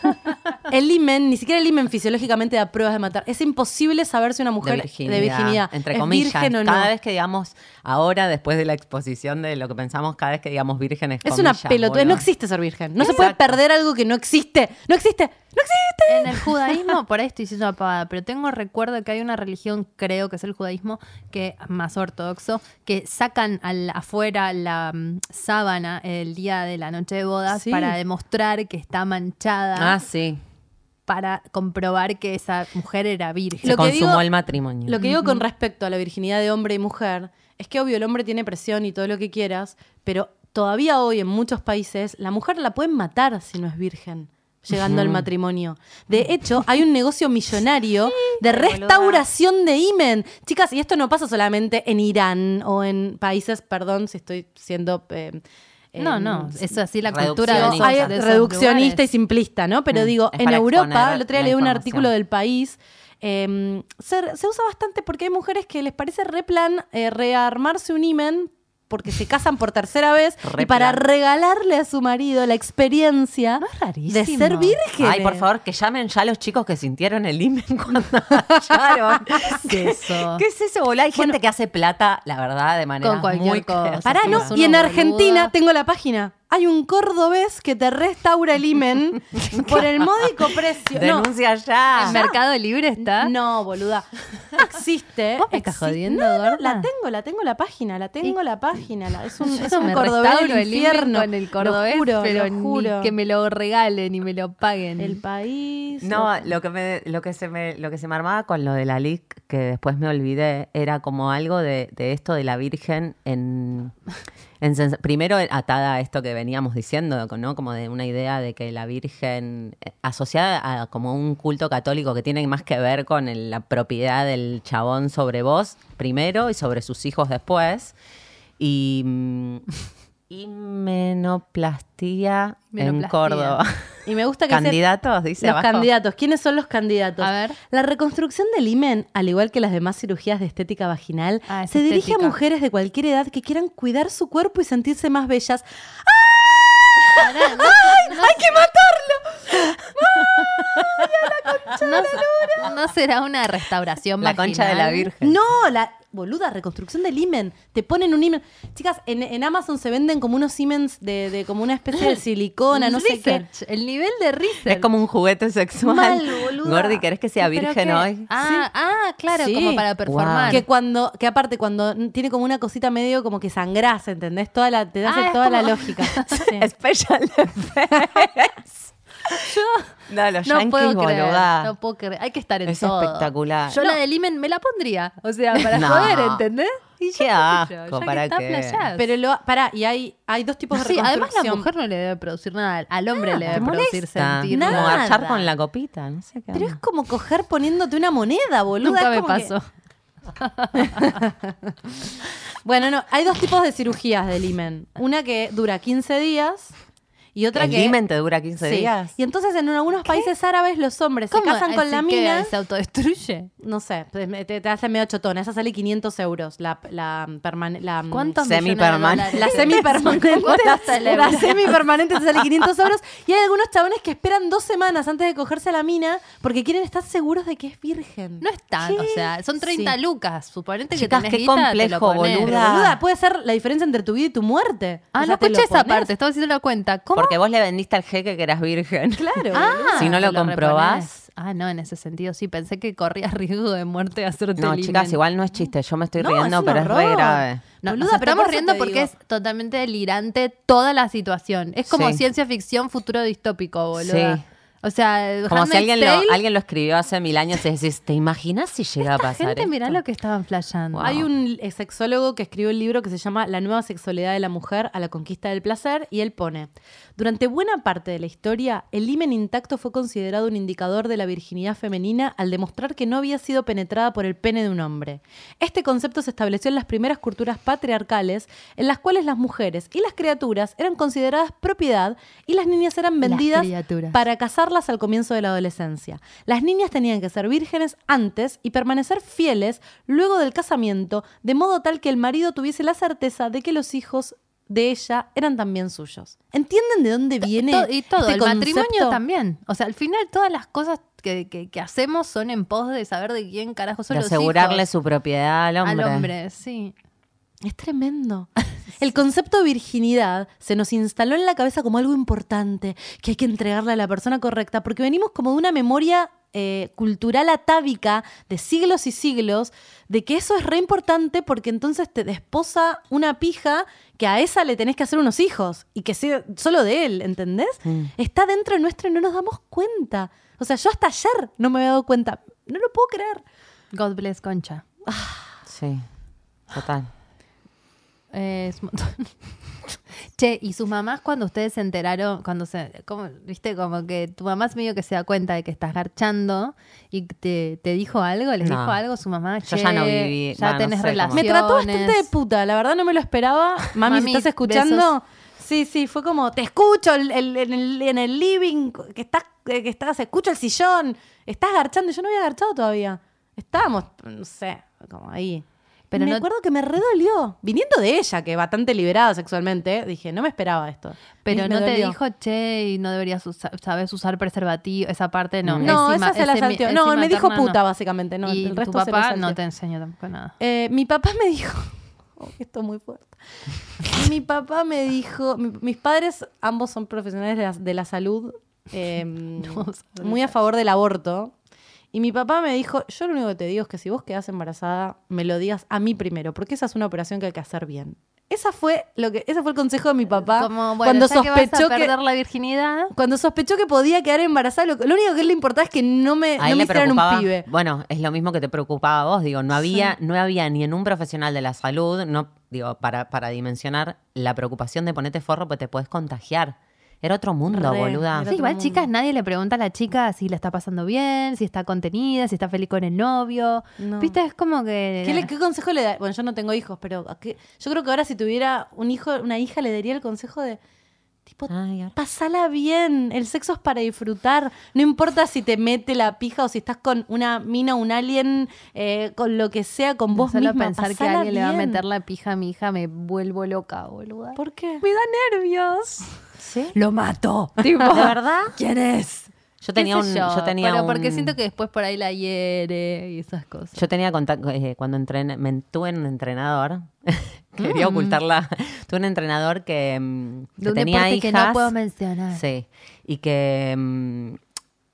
el imen, ni siquiera el imen fisiológicamente da pruebas de matar. Es imposible saber si una mujer de virginidad, de virginidad entre es comillas. virgen o no. Cada vez que digamos, ahora, después de la exposición de lo que pensamos, cada vez que digamos vírgenes, Es una comillas, pelotudez. boludo. No existe ser virgen. No se puede perder algo que no existe. No existe. No existe. En el judaísmo, por ahí estoy diciendo pero tengo recuerdo que hay una religión, creo que es el judaísmo, que más ortodoxo, que sacan al, afuera la mm, sábana el día de la noche de bodas Sí. para demostrar que está manchada, Ah, sí. para comprobar que esa mujer era virgen. Se Lo que consumó digo- el matrimonio. Lo que digo con respecto a la virginidad de hombre y mujer es que obvio el hombre tiene presión y todo lo que quieras, pero todavía hoy en muchos países la mujer la pueden matar si no es virgen. Llegando al matrimonio. De hecho, hay un negocio millonario de restauración de imen. Chicas, y esto no pasa solamente en Irán o en países, perdón si estoy siendo. eh, no, no, es así la cultura de Reduccionista. esos, hay de esos reduccionista y simplista, ¿no? Pero Mm, digo, en Europa, el otro día leí un artículo del país. eh, se, se usa bastante porque hay mujeres que les parece re plan eh, rearmarse un imen porque se casan por tercera vez y para plan. regalarle a su marido la experiencia No es de ser virgen. Ay, por favor, que llamen ya los chicos que sintieron el imen cuando hallaron. ¿Qué es eso? ¿Qué es eso, boludo? Hay gente que hace plata, la verdad, de manera Con cualquier muy cosa. Pará, no. Y en Argentina tengo la página. Hay un cordobés que te restaura el imen por el módico precio. No, Denuncia ya. ¿En Mercado Libre está? no, boluda. Existe. ¿Vos me estás existe- jodiendo, No, no, la tengo, la tengo la página, la tengo la página. la- es un, es no un cordobés restauro del el imen infierno. con el cordobés, lo juro, pero lo juro. ni que me lo regalen ni me lo paguen. El país. No, lo que, me, lo, que se me, lo que se me armaba con lo de la LIC, que después me olvidé, era como algo de, de esto de la Virgen en, Primero atada a esto que veníamos diciendo, ¿no? Como de una idea de que la Virgen, eh, asociada a como un culto católico que tiene más que ver con la propiedad del chabón sobre vos, primero, y sobre sus hijos después. Y... Himenoplastía en. Córdoba. Y me gusta que Candidatos, dice Los abajo. candidatos. ¿Quiénes son los candidatos? A ver. La reconstrucción del imen, al igual que las demás cirugías de estética vaginal, Ah, es se dirige a mujeres de cualquier edad que quieran cuidar su cuerpo y sentirse más bellas. Pará, no- ¡Hay que matarlo! no, no será una restauración La concha de la? Virgen. No, la boluda, reconstrucción del imen. Te ponen un imen. Chicas, en, en Amazon se venden como unos imens de, de como una especie de silicona, no sé qué. El nivel de research. Es como un juguete sexual. Mal, boluda. Gordi, ¿querés que sea ¿Pero virgen hoy? Ah, ah, claro, Sí. como para performar. Que cuando, que aparte cuando tiene como una cosita medio como que sangrás, ¿entendés? Toda la, te das Ah, toda la lógica. Sí. Special effects. No, los no puedo creer, no puedo creer. Hay que estar en Es todo. espectacular. Yo No. la del imen me la pondría. O sea, para No. joder, ¿entendés? Y Qué yo, asco, ya que ¿para está, qué? Pero lo, pará, y hay, hay dos tipos de Sí, además la mujer no le debe producir nada. Al hombre le debe producir sentir. Nada. Como garchar con la copita, no sé qué. Pero es como coger poniéndote una moneda, boluda. Nunca es me que- pasó. Bueno, no, hay dos tipos de cirugías del imen. Una que dura 15 días y otra ¿El que... limen te dura 15 Sí. días? Y entonces en algunos países árabes los hombres se casan con la Así que mina... ¿Se autodestruye? No sé, pues, te, te hacen medio chotona. Esa sale 500 euros. La, la, permane- la ¿Cuántos Semipermanente. La dólares? semipermanente. ¿Cuánto está el la semipermanente te sale 500 euros. Y hay algunos chabones que esperan dos semanas antes de cogerse a la mina porque quieren estar seguros de que es virgen. No es tanto, o sea, son 30 Sí. lucas. Suponete que tenés qué guita, te lo complejo, boluda. boluda, puede ser la diferencia entre tu vida y tu muerte. Ah, O sea, no escuché esa parte, estaba haciendo la cuenta. ¿Cómo? Porque vos le vendiste al jeque que eras virgen. Claro. Ah, Si no lo te comprobás. reponés. Ah, no, en ese sentido sí. Pensé que corrías riesgo de muerte hacerte No, el chicas, igual no es chiste. Yo me estoy No, riendo, es pero es re horror. grave. No, Boluda, nos pero estamos riendo porque digo. es totalmente delirante toda la situación. Es como Sí. ciencia ficción, futuro distópico, boludo. Sí. O sea, Como si alguien lo, alguien lo escribió hace mil años y decís, ¿te imaginas si llega a pasar gente, mirá esto? lo que estaban flasheando. Hay un eh, sexólogo que escribió el libro que se llama La nueva sexualidad de la mujer a la conquista del placer y él pone, durante buena parte de la historia, el himen intacto fue considerado un indicador de la virginidad femenina al demostrar que no había sido penetrada por el pene de un hombre. Este concepto se estableció en las primeras culturas patriarcales en las cuales las mujeres y las criaturas eran consideradas propiedad y las niñas eran vendidas para casarlas al comienzo de la adolescencia. Las niñas tenían que ser vírgenes antes y permanecer fieles luego del casamiento, de modo tal que el marido tuviese la certeza de que los hijos de ella eran también suyos. ¿Entienden de dónde viene? To- y todo, este el matrimonio también. O sea, al final todas las cosas que, que- que hacemos son en pos de saber de quién carajo son De los asegurarle hijos. su propiedad al hombre. Al hombre, sí. Es tremendo. El concepto de virginidad se nos instaló en la cabeza como algo importante, que hay que entregarle a la persona correcta, porque venimos como de una memoria eh, cultural atávica de siglos y siglos, de que eso es re importante porque entonces te desposa una pija que a esa le tenés que hacer unos hijos y que sea solo de él, ¿entendés? Mm. Está dentro nuestro y no nos damos cuenta. O sea, yo hasta ayer no me había dado cuenta. No lo puedo creer. God bless Concha. Sí, total. Eh, es un montón. che, y sus mamás cuando ustedes se enteraron, cuando se, como, viste, como que tu mamá es medio que se da cuenta de que estás garchando y te, te dijo algo, les No. dijo algo su mamá. Yo che, ya no viví- ya no tenés sé cómo- relaciones. Me trató bastante de puta, la verdad no me lo esperaba. Mami, Mami, estás escuchando. besos. Sí, sí, fue como, te escucho el- el- en, el, en el living, que estás, eh, que estás, escucho el sillón, estás garchando. Yo no había garchado todavía. Estábamos, no sé, como ahí. Pero me no- acuerdo que me redolió. Viniendo de ella, que bastante liberada sexualmente, dije, no me esperaba esto. Pero Me no te dijo, che, y no deberías usar, sabes usar preservativo, esa parte no. No, esa se la salteó. No, me dijo puta, no. básicamente. No, y el resto tu se papá salteó. no te enseñó tampoco nada. Eh, mi papá me dijo, esto es muy fuerte. Mi papá me dijo, mi- mis padres ambos son profesionales de la, de la salud, eh, muy a favor del aborto. Y mi papá me dijo, yo lo único que te digo es que si vos quedás embarazada, me lo digas a mí primero, porque esa es una operación que hay que hacer bien. Esa fue lo que, ese fue el consejo de mi papá Como, bueno, cuando ya sospechó que, perder la virginidad. cuando sospechó que podía quedar embarazada, lo, lo único que le importaba es que no me, no me hicieran un pibe. Bueno, es lo mismo que te preocupaba a vos. Digo, no había, no había ni en un profesional de la salud, no, digo, para, para dimensionar la preocupación de ponerte forro porque te puedes contagiar. Era otro mundo, Re, boluda. Sí, igual, mundo. chicas, nadie le pregunta a la chica si la está pasando bien, si está contenida, si está feliz con el novio. No. ¿Viste? Es como que. ¿Qué, le- qué consejo le da? Bueno, yo no tengo hijos, pero ¿a qué? yo creo que ahora si tuviera un hijo, una hija, le daría el consejo de, tipo, Ay, ahora- pasala bien, el sexo es para disfrutar, no importa si te mete la pija o si estás con una mina, un alien, eh, con lo que sea, con vos Solo misma, pensar que alguien le va a meter la pija a mi hija me vuelvo loca, boluda. ¿Por qué? Me da nervios. ¿Sí? Lo mato. Tipo, ¿De verdad? ¿Quién es? Yo tenía ¿Qué un. Yo, tenía pero un- porque siento que después por ahí la hiere y esas cosas. Yo tenía contacto eh, cuando entrené, me tuve un entrenador. Quería Mm. ocultarla. Tuve un entrenador que, mm, que De un tenía hijas. que no puedo mencionar. Sí. Y que mm,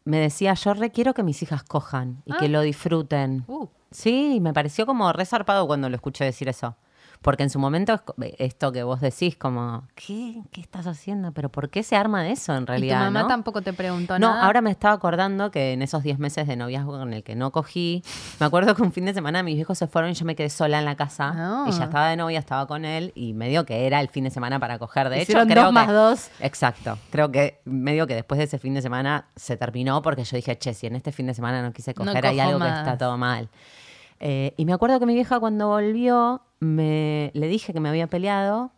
me decía, yo requiero que mis hijas cojan y Ah. que lo disfruten. Uh. Sí, me pareció como resarpado cuando lo escuché decir eso. Porque en su momento es co- esto que vos decís, como, ¿qué? ¿Qué estás haciendo? ¿Pero por qué se arma eso en Y tu realidad? mamá no? tampoco te preguntó No, nada. ahora me estaba acordando que en esos 10 meses de noviazgo con el que no cogí, me acuerdo que un fin de semana mis viejos se fueron y yo me quedé sola en la casa. Ah. Y ya estaba de novia, estaba con él y medio que era el fin de semana para coger. De hecho, creo dos más que- dos. Exacto. Creo que medio que después de ese fin de semana se terminó porque yo dije, che, si en este fin de semana no quise No coger, hay algo que está todo mal. Eh, y me acuerdo que mi vieja cuando volvió, me, le dije que me había peleado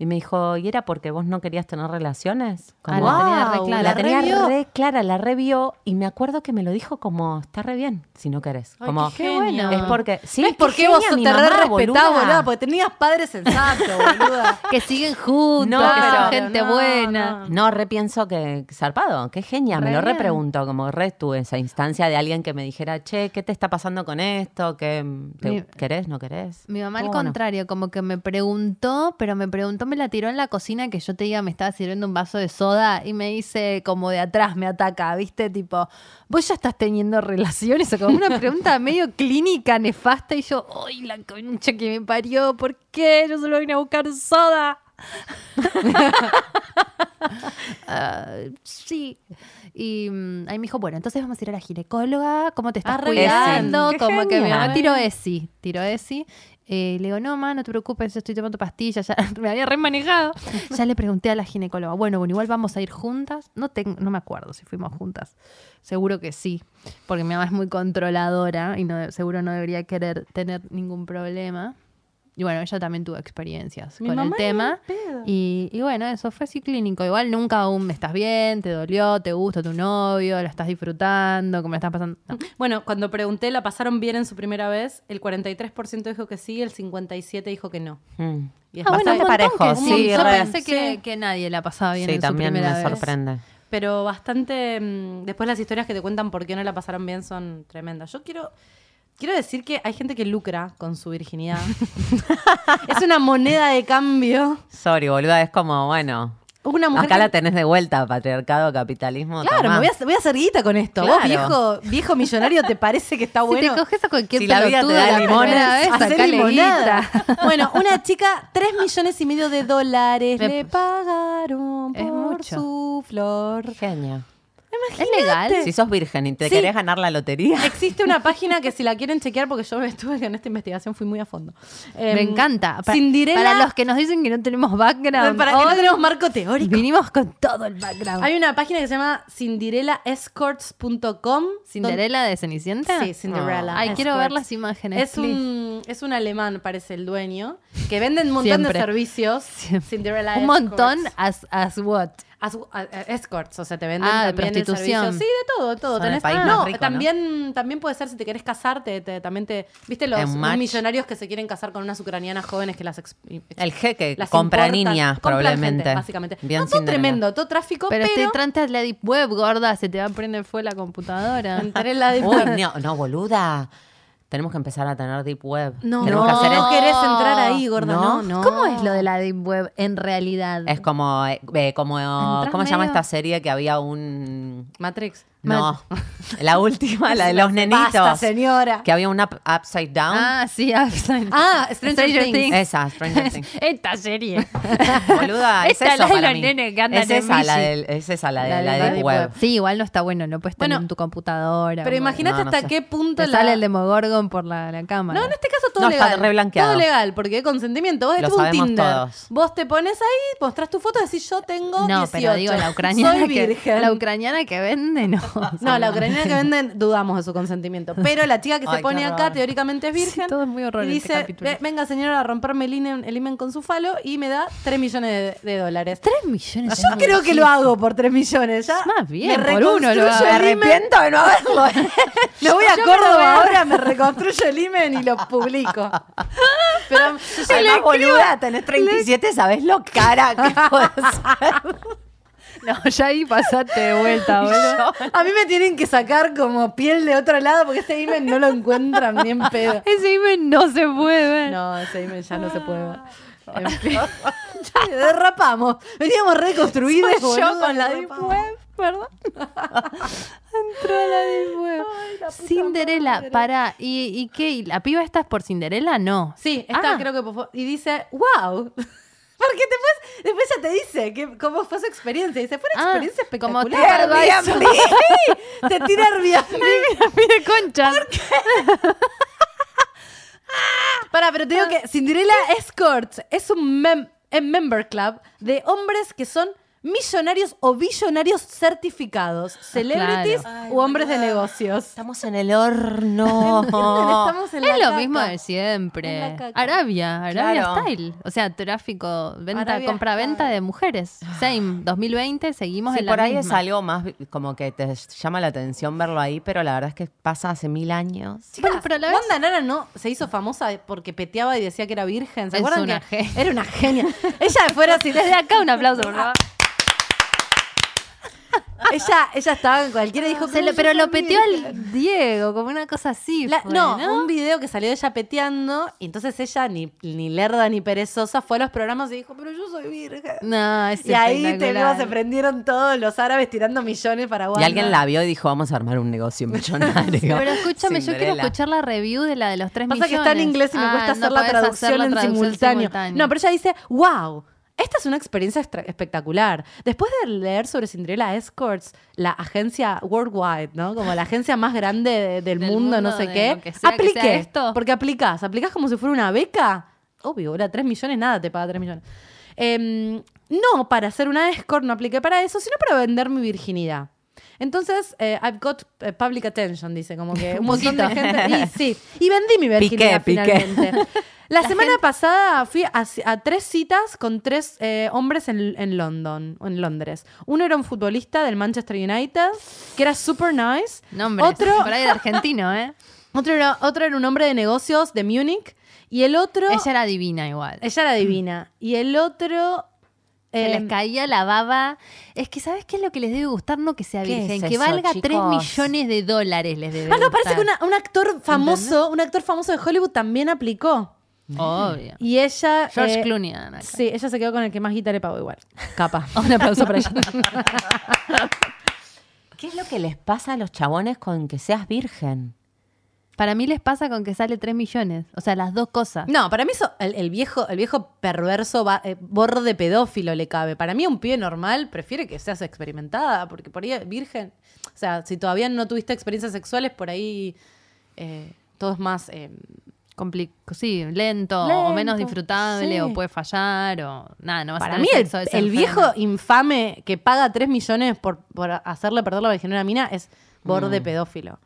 y me dijo, ¿y era porque vos no querías tener relaciones? Ah, Como- la tenía re clara. la tenía revió. re clara, la revió y me acuerdo que me lo dijo como, está re bien, si no querés. Ay, como, qué genio. es porque, sí, ¿Ves qué por qué vos te re mamá, respetás, boluda? boluda? Porque tenías padres sensatos, boluda. Que siguen juntos, No, que son gente no, buena. no. No, repienso que zarpado, qué genia, me Re lo repregunto, como re tuve esa instancia de alguien que me dijera, che, ¿qué te está pasando con esto? ¿Qué, te- Mi- ¿Querés, no querés? Mi mamá al bueno. contrario, como que me preguntó, pero me preguntó, me la tiró en la cocina que yo te diga, me estaba sirviendo un vaso de soda y me dice como de atrás, me ataca, ¿viste? Tipo, vos ya estás teniendo relaciones, o como una pregunta medio clínica, nefasta, y yo, ¡ay, la concha que me parió! ¿Por qué? Yo solo vine a buscar soda. Ah, sí. Y mm, ahí me dijo, bueno, entonces vamos a ir a la ginecóloga, ¿cómo te estás Ah, cuidando? Como que mi mamá genial. tiró ESI, tiró ESI. Eh, le digo, no, ma, no te preocupes, estoy tomando pastillas, ya me había remanejado. ya le pregunté a la ginecóloga, bueno, bueno, igual vamos a ir juntas. No, tengo, no me acuerdo si fuimos juntas. Seguro que sí, porque mi mamá es muy controladora y no, seguro no debería querer tener ningún problema. Y bueno, ella también tuvo experiencias Mi con el mamá tema. pedo. Y, y bueno, eso fue así clínico. Igual nunca aún estás bien, te dolió, te gusta tu novio, lo estás disfrutando, cómo le estás pasando. No. Bueno, cuando pregunté, ¿la pasaron bien en su primera vez? El 43% dijo que sí, el 57% dijo que no. Mm. Y es Ah, bueno, bastante montón parejo, que sí, Yo re. pensé que, Sí. que nadie la pasaba bien Sí, en su también me primera vez. sorprende. Pero bastante. mm, Después las historias que te cuentan por qué no la pasaron bien son tremendas. Yo quiero. Quiero decir que hay gente que lucra con su virginidad. es una moneda de cambio. Sorry, boluda, es como, bueno, Una mujer acá que- la tenés de vuelta, patriarcado, capitalismo. Claro, tomá. me voy a, voy a hacer guita con esto. Claro. Vos, viejo, viejo millonario, ¿te parece que está Si bueno? te coges a cualquier Si la vida te da limones, limonada. Bueno, una chica, 3 millones y medio de dólares Me- le pagaron Es por mucho. su flor. Genio. ¿Es legal? Si sos virgen y te Sí. querés ganar la lotería. Existe una página que si la quieren chequear, porque yo estuve en esta investigación, fui muy a fondo. Me Em, encanta. Pa- Cinderella, Para los que nos dicen que no tenemos background, para que no tenemos marco teórico. vinimos con todo el background. Hay una página que se llama cinderellaescorts.com. ¿Cinderella de Cenicienta? Sí, Cinderella. Ay, quiero ver las imágenes. Es please. un, es un alemán, parece el dueño, que venden un montón Siempre. de servicios. Siempre. Cinderella Un montón as, as what? As- a- a- escorts, o sea, te venden Ah, de también el prostitución. Sí, de todo, de todo. Son el Tenés- país ah, más no, rico, ¿no? también, también puede ser si te querés casar, te, te- también te. ¿Viste los, millonarios que se quieren casar con unas ucranianas jóvenes que las ex- El jeque las compra importan? niñas, probablemente. gente, básicamente. Bien no, todo tremendo, todo tráfico, Pero, pero, trante de la deep web, gorda, se te va a prender fuego la computadora. entré en la de- Uy, no, no, boluda. Tenemos que empezar a tener deep web. No, Tenemos no, que hacer no el- querés entrar ahí, gorda. No, no. ¿Cómo es lo de la Deep Web en realidad? Es como, eh, eh, como ¿cómo se llama esta serie que había un... Matrix. No, la última, la de los nenitos. Basta, señora. Que había un up- Upside Down. Ah, sí, Upside- Ah, Stranger Things. Esa, Stranger Things. Esta serie. Boluda, es Esta eso la de para los mí. nenes que andan es, en esa, la del- es esa la de La la, de Deep Web. Web. Sí, igual no está bueno, no puedes tener Bueno, en tu computadora. Pero imagínate No, no hasta sé. qué punto Te la... sale el Demogorgon por la, la cámara. No, en este caso todo No, legal. Todo legal, porque hay consentimiento. Vos Lo es tipo un Tinder. todos. Vos te pones ahí, mostrás tu foto y decís yo tengo No, 18. pero digo, la ucraniana, Soy que, virgen. la ucraniana que vende, no. No, la ucraniana que venden dudamos de su consentimiento. Pero la chica que se Ay, pone acá horror. teóricamente es virgen. todo es muy horror Y este dice. "Ve- venga señora a romperme el imen, el imen con su falo y me da 3 millones de, de dólares. Tres millones. Yo creo que lo hago por 3 millones. Ya Más bien, me por uno lo Me imen. de no haberlo. Me voy a Yo Córdoba ahora, me reconstruyo el imen y lo publico. Pero Además, boluda, tenés 37, ¿sabés lo cara que puede ser? No, ya ahí pasaste de vuelta, boludo. a mí me tienen que sacar como piel de otro lado porque este imen no lo encuentran bien pedo. Ese email no se puede ver. No, ese imen ya no se puede ver. En fin. Ya derrapamos. Veníamos reconstruidos. Soy yo con la Deep. Web, perdón. Entró la Deep Web. Cinderela, para. ¿Y, ¿Y qué? ¿Y ¿La piba esta es por Cinderela? No. Sí, está, Ah. creo que por favor. Y dice, wow. Porque después, después ya te dice que, cómo fue su experiencia. Dice, fue una Ah, experiencia como espectacular. TripAdvisor. Sí, te tira Airbnb. Pide conchas. Para, pero te digo que Cinderella Escorts es un mem- eh, member club de hombres que son millonarios o billonarios certificados, celebrities claro. u hombres de negocios. Estamos en el horno. Estamos en la Es lo caca. mismo de En la siempre. caca. Arabia, Arabia Claro. Style. O sea, tráfico, venta, Arabia compra-venta Style. de mujeres. Same, 2020, seguimos Sí, en la por ahí misma. es algo más como que te llama la atención verlo ahí, pero la verdad es que pasa hace mil años. Bueno, pero a la vez- Wanda Nara no se hizo famosa porque peteaba y decía que era virgen. ¿Se Es acuerdan una que genia. era una genia? Ella fuera así, Desde acá un aplauso, por favor. ella, ella estaba en cualquiera y dijo, Se lo- yo pero lo peteó al Diego, como una cosa así. La- fue, no, ¿no? un video que salió de ella peteando y entonces ella ni, ni lerda ni perezosa fue a los programas y dijo, pero yo soy virgen. No, es Y ahí te se prendieron todos los árabes tirando millones para Y Wanda. alguien la vio y dijo, vamos a armar un negocio millonario. Pero escúchame, yo quiero escuchar la review de la de los tres Pasa millones. que está en inglés y me Ah, cuesta no hacer la traducción, hacer la en simultáneo. simultánea. No, pero ella dice, wow. Esta es una experiencia espectacular. Después de leer sobre Cinderella Escorts, la agencia worldwide, ¿no? Como la agencia más grande de- del, Del mundo, no sé qué. lo que sea que apliqué. sea esto. Porque aplicás. Aplicás como si fuera una beca. Obvio, ahora 3 millones, nada te paga 3 millones. Em, no para hacer una escort, no apliqué para eso, sino para vender mi virginidad. Entonces, eh, I've got eh, public attention, dice, como que un montón de gente. Y, sí, y vendí mi virginidad Piqué, piqué. La, semana pasada fui a, a tres citas con tres eh, hombres en, en London, en Londres. Uno era un futbolista del Manchester United, que era super nice. No, hombre, otro, por ahí de argentino, ¿eh? otro, era, otro era un hombre de negocios de Múnich. Y el otro. Ella era divina igual. ella era divina. Y el otro. Se eh, les caía la baba. Es que, ¿sabes qué es lo que les debe gustar? No que sea ¿Qué virgen, es que valga 3 chicos? millones de dólares les debe Ah, no, parece que gustar. una- un actor famoso, un actor famoso de Hollywood también aplicó. Obvio. Y ella. George eh, Clooney. Acá. Sí, ella se quedó con el que más guita le pagó igual. Capa. Un aplauso para ella. ¿Qué es lo que les pasa a los chabones con que seas virgen? Para mí les pasa con que sale 3 millones. O sea, las dos cosas. No, para mí eso, el, el viejo, el viejo perverso va- eh, borde pedófilo le cabe. Para mí un pibe normal prefiere que seas experimentada, porque por ahí virgen, o sea, si todavía no tuviste experiencias sexuales, por ahí eh, todo es más... eh, Compli- sí, lento, o Lento, menos disfrutable, sí. o puede fallar, o nada, no vas a para tener mí el, el viejo infame que paga 3 millones por, por hacerle perder la virginidad a una mina es borde pedófilo.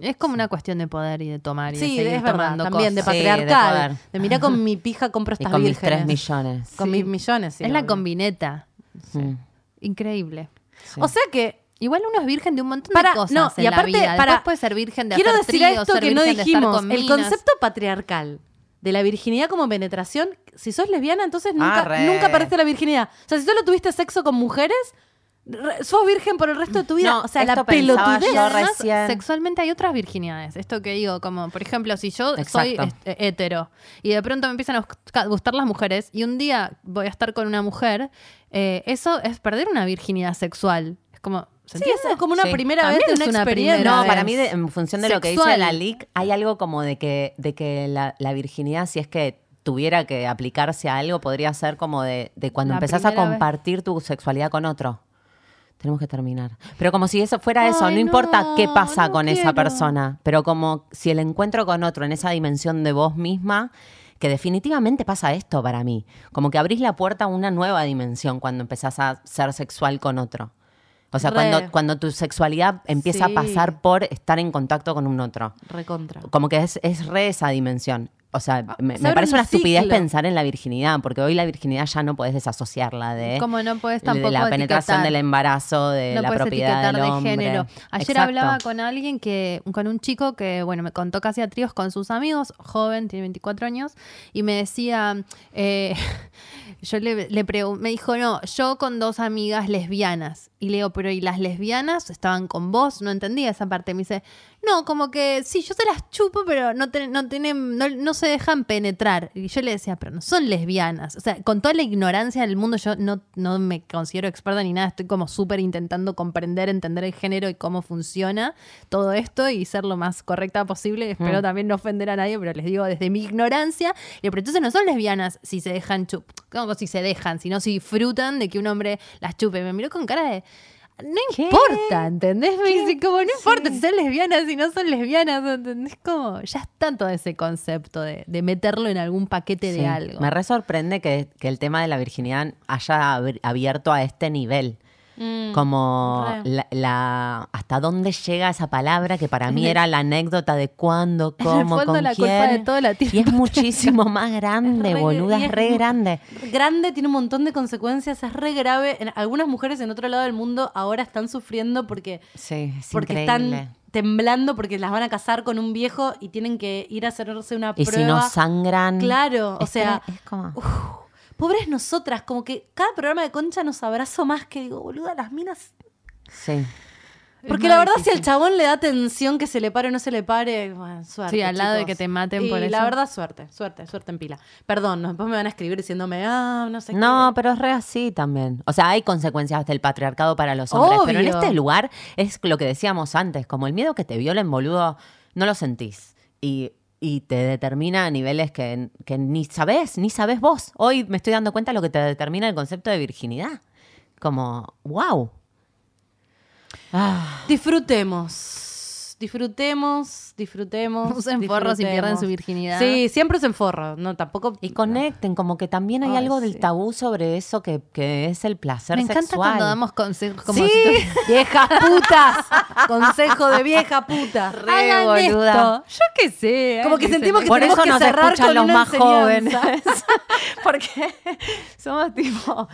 Es como una cuestión de poder y de tomar y Sí, de seguir es verdad, tomando también de cosas. Sí, de patriarcal. poder. de, mira con mi pija compro Y estas con mis vírgenes. 3 millones. Con mis millones, sí, es la combineta. Mm. Increíble. Sí. O sea que Igual uno es virgen de un montón Para- de cosas no, en y aparte, la vida. para- Después puede ser virgen de quiero hacer decir tríos, esto ser que no virgen de estar dijimos. con El concepto patriarcal de la virginidad como penetración, si sos lesbiana, entonces nunca, Arre. nunca perdiste la virginidad. O sea, si solo tuviste sexo con mujeres, re- sos virgen por el resto de tu vida. No, o sea, la pelotudez. Además, sexualmente hay otras virginidades. Esto que digo, como por ejemplo, si yo soy Exacto. este, hetero y de pronto me empiezan a gust- gustar las mujeres y un día voy a estar con una mujer, eh, eso es perder una virginidad sexual. Es como, ¿se Sí, es como una Sí. primera También vez de una una experiencia. No, vez. para mí, de- en función de lo que dice Sexual. la LIC, hay algo como de que, de que la, la virginidad, si es que tuviera que aplicarse a algo, podría ser como de, de cuando La empezás a vez. compartir tu sexualidad con otro. Tenemos que terminar. Pero como si eso fuera eso, Ay, no importa qué pasa no con esa persona, pero como si el encuentro con otro en esa dimensión de vos misma, que definitivamente pasa esto para mí, como que abrís la puerta a una nueva dimensión cuando empezás a ser sexual con otro. O sea, Re. cuando, cuando tu sexualidad empieza Sí. a pasar por estar en contacto con un otro. Recontra. Como que es, es re esa dimensión. O sea, me, se me parece un una estupidez pensar en la virginidad, porque hoy la virginidad ya no podés desasociarla de, Como no de tampoco la penetración etiquetar. del embarazo, de no la propiedad del de hombre. género. Ayer Exacto. hablaba con alguien que, con un chico que, bueno, me contó casi a tríos con sus amigos, joven, tiene 24 años, y me decía, eh, yo le, le pregun- me dijo, no, yo con dos amigas lesbianas. Y le digo, pero ¿y las lesbianas estaban con vos? No entendía esa parte. Me dice, no, como que sí, yo se las chupo, pero no, te- no, tienen, no, no se dejan penetrar. Y yo le decía, pero no son lesbianas. O sea, con toda la ignorancia del mundo, yo no, no me considero experta ni nada. Estoy como súper intentando comprender, entender el género y cómo funciona todo esto y ser lo más correcta posible. Espero Mm. también no ofender a nadie, pero les digo desde mi ignorancia. Pero entonces no son lesbianas si se dejan chup. ¿Cómo si se dejan? Sino si disfrutan de que un hombre las chupe. Me miró con cara de. No ¿Qué? importa, ¿entendés? Me dice, como no importa si son lesbianas, si no son lesbianas, ¿entendés? Como ya está todo ese concepto de, de meterlo en algún paquete Sí. de algo. Me re sorprende que, que el tema de la virginidad haya abierto a este nivel. Mm, Como la, la- hasta dónde llega esa palabra que para mí era la anécdota de cuándo, cómo, con la quién. culpa de todo la tiene y es muchísimo más grande, re- boluda, y es re grande. Grande, tiene un montón de consecuencias, es re grave. En- algunas mujeres en otro lado del mundo ahora están sufriendo porque, Sí, es porque increíble. están temblando porque las van a casar con un viejo y tienen que ir a hacerse una y prueba. si no sangran. Claro, o sea, es como- pobres nosotras, como que cada programa de concha nos abrazo más que digo, boluda, las minas. sí. Porque la verdad, si al chabón le da atención que se le pare o no se le pare, bueno, suerte. Sí, al lado de que te maten y por La eso. verdad, suerte, suerte, suerte en pila. Perdón, no, después me van a escribir diciéndome, ah, no sé No, qué. pero es re así también. O sea, hay consecuencias del patriarcado para los hombres, pero en este lugar es lo que decíamos antes, como el miedo que te violen, boludo, no lo sentís. Y, y te determina a niveles que, que ni sabés, ni sabés vos. Hoy me estoy dando cuenta de lo que te determina el concepto de virginidad. Como, wow. Ah, Disfrutemos. Disfrutemos, disfrutemos. Usen forros y pierden su virginidad. Sí, siempre usen forro. No, tampoco. y conecten, como que también hay Ay, algo del tabú sobre eso que, que es el placer Me encanta sexual. cuando damos consejos como sí, si viejas putas. Consejo de vieja puta. Re Hagan boluda. esto. Yo qué sé. Como que sentimos se que Por tenemos eso que nos cerrar con los una más enseñanza. jóvenes. Porque somos tipo,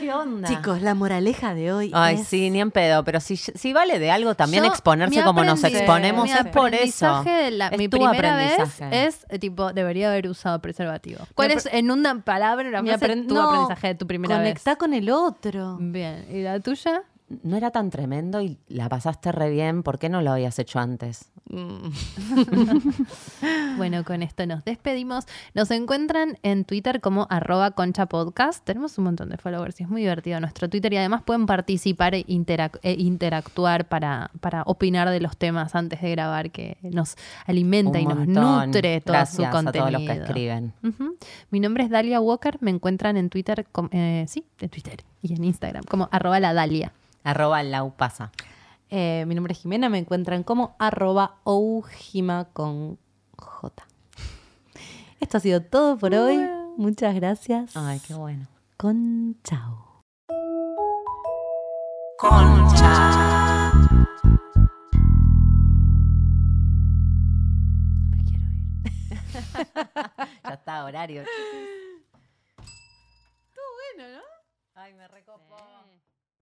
¿qué onda? Chicos, la moraleja de hoy Ay, es... sí, ni en pedo. Pero si, si vale de algo también Yo, exponerse como nos exponemos, mi es por eso. aprendizaje de la- Es mi tu primera vez aprendizaje. es tipo, debería haber usado preservativo. ¿Cuál Mi es en una palabra, una Mi frase, apren- tu no, aprendizaje de tu primera Conectá con el otro. vez? Bien. ¿Y la tuya? No era tan tremendo y la pasaste re bien. ¿Por qué no lo habías hecho antes? Bueno, con esto nos despedimos. Nos encuentran en Twitter como arroba concha podcast. Tenemos un montón de followers y es muy divertido nuestro Twitter y además pueden participar e, interac- e interactuar para, para opinar de los temas antes de grabar que nos alimenta Un y nos nutre todo Gracias su a contenido. todos los que escriben. Mi nombre es Dalia Walker. Me encuentran en Twitter, eh, sí, en Twitter y en Instagram como arroba la Dalia. Arroba laupasa. Eh, mi nombre es Jimena, me encuentran como arroba oujima con J. Esto ha sido todo por hoy. Muchas gracias. Ay, qué bueno. Con chao. No me quiero ir. Ya está, horario. Bueno, ¿no? Ay, me recopó.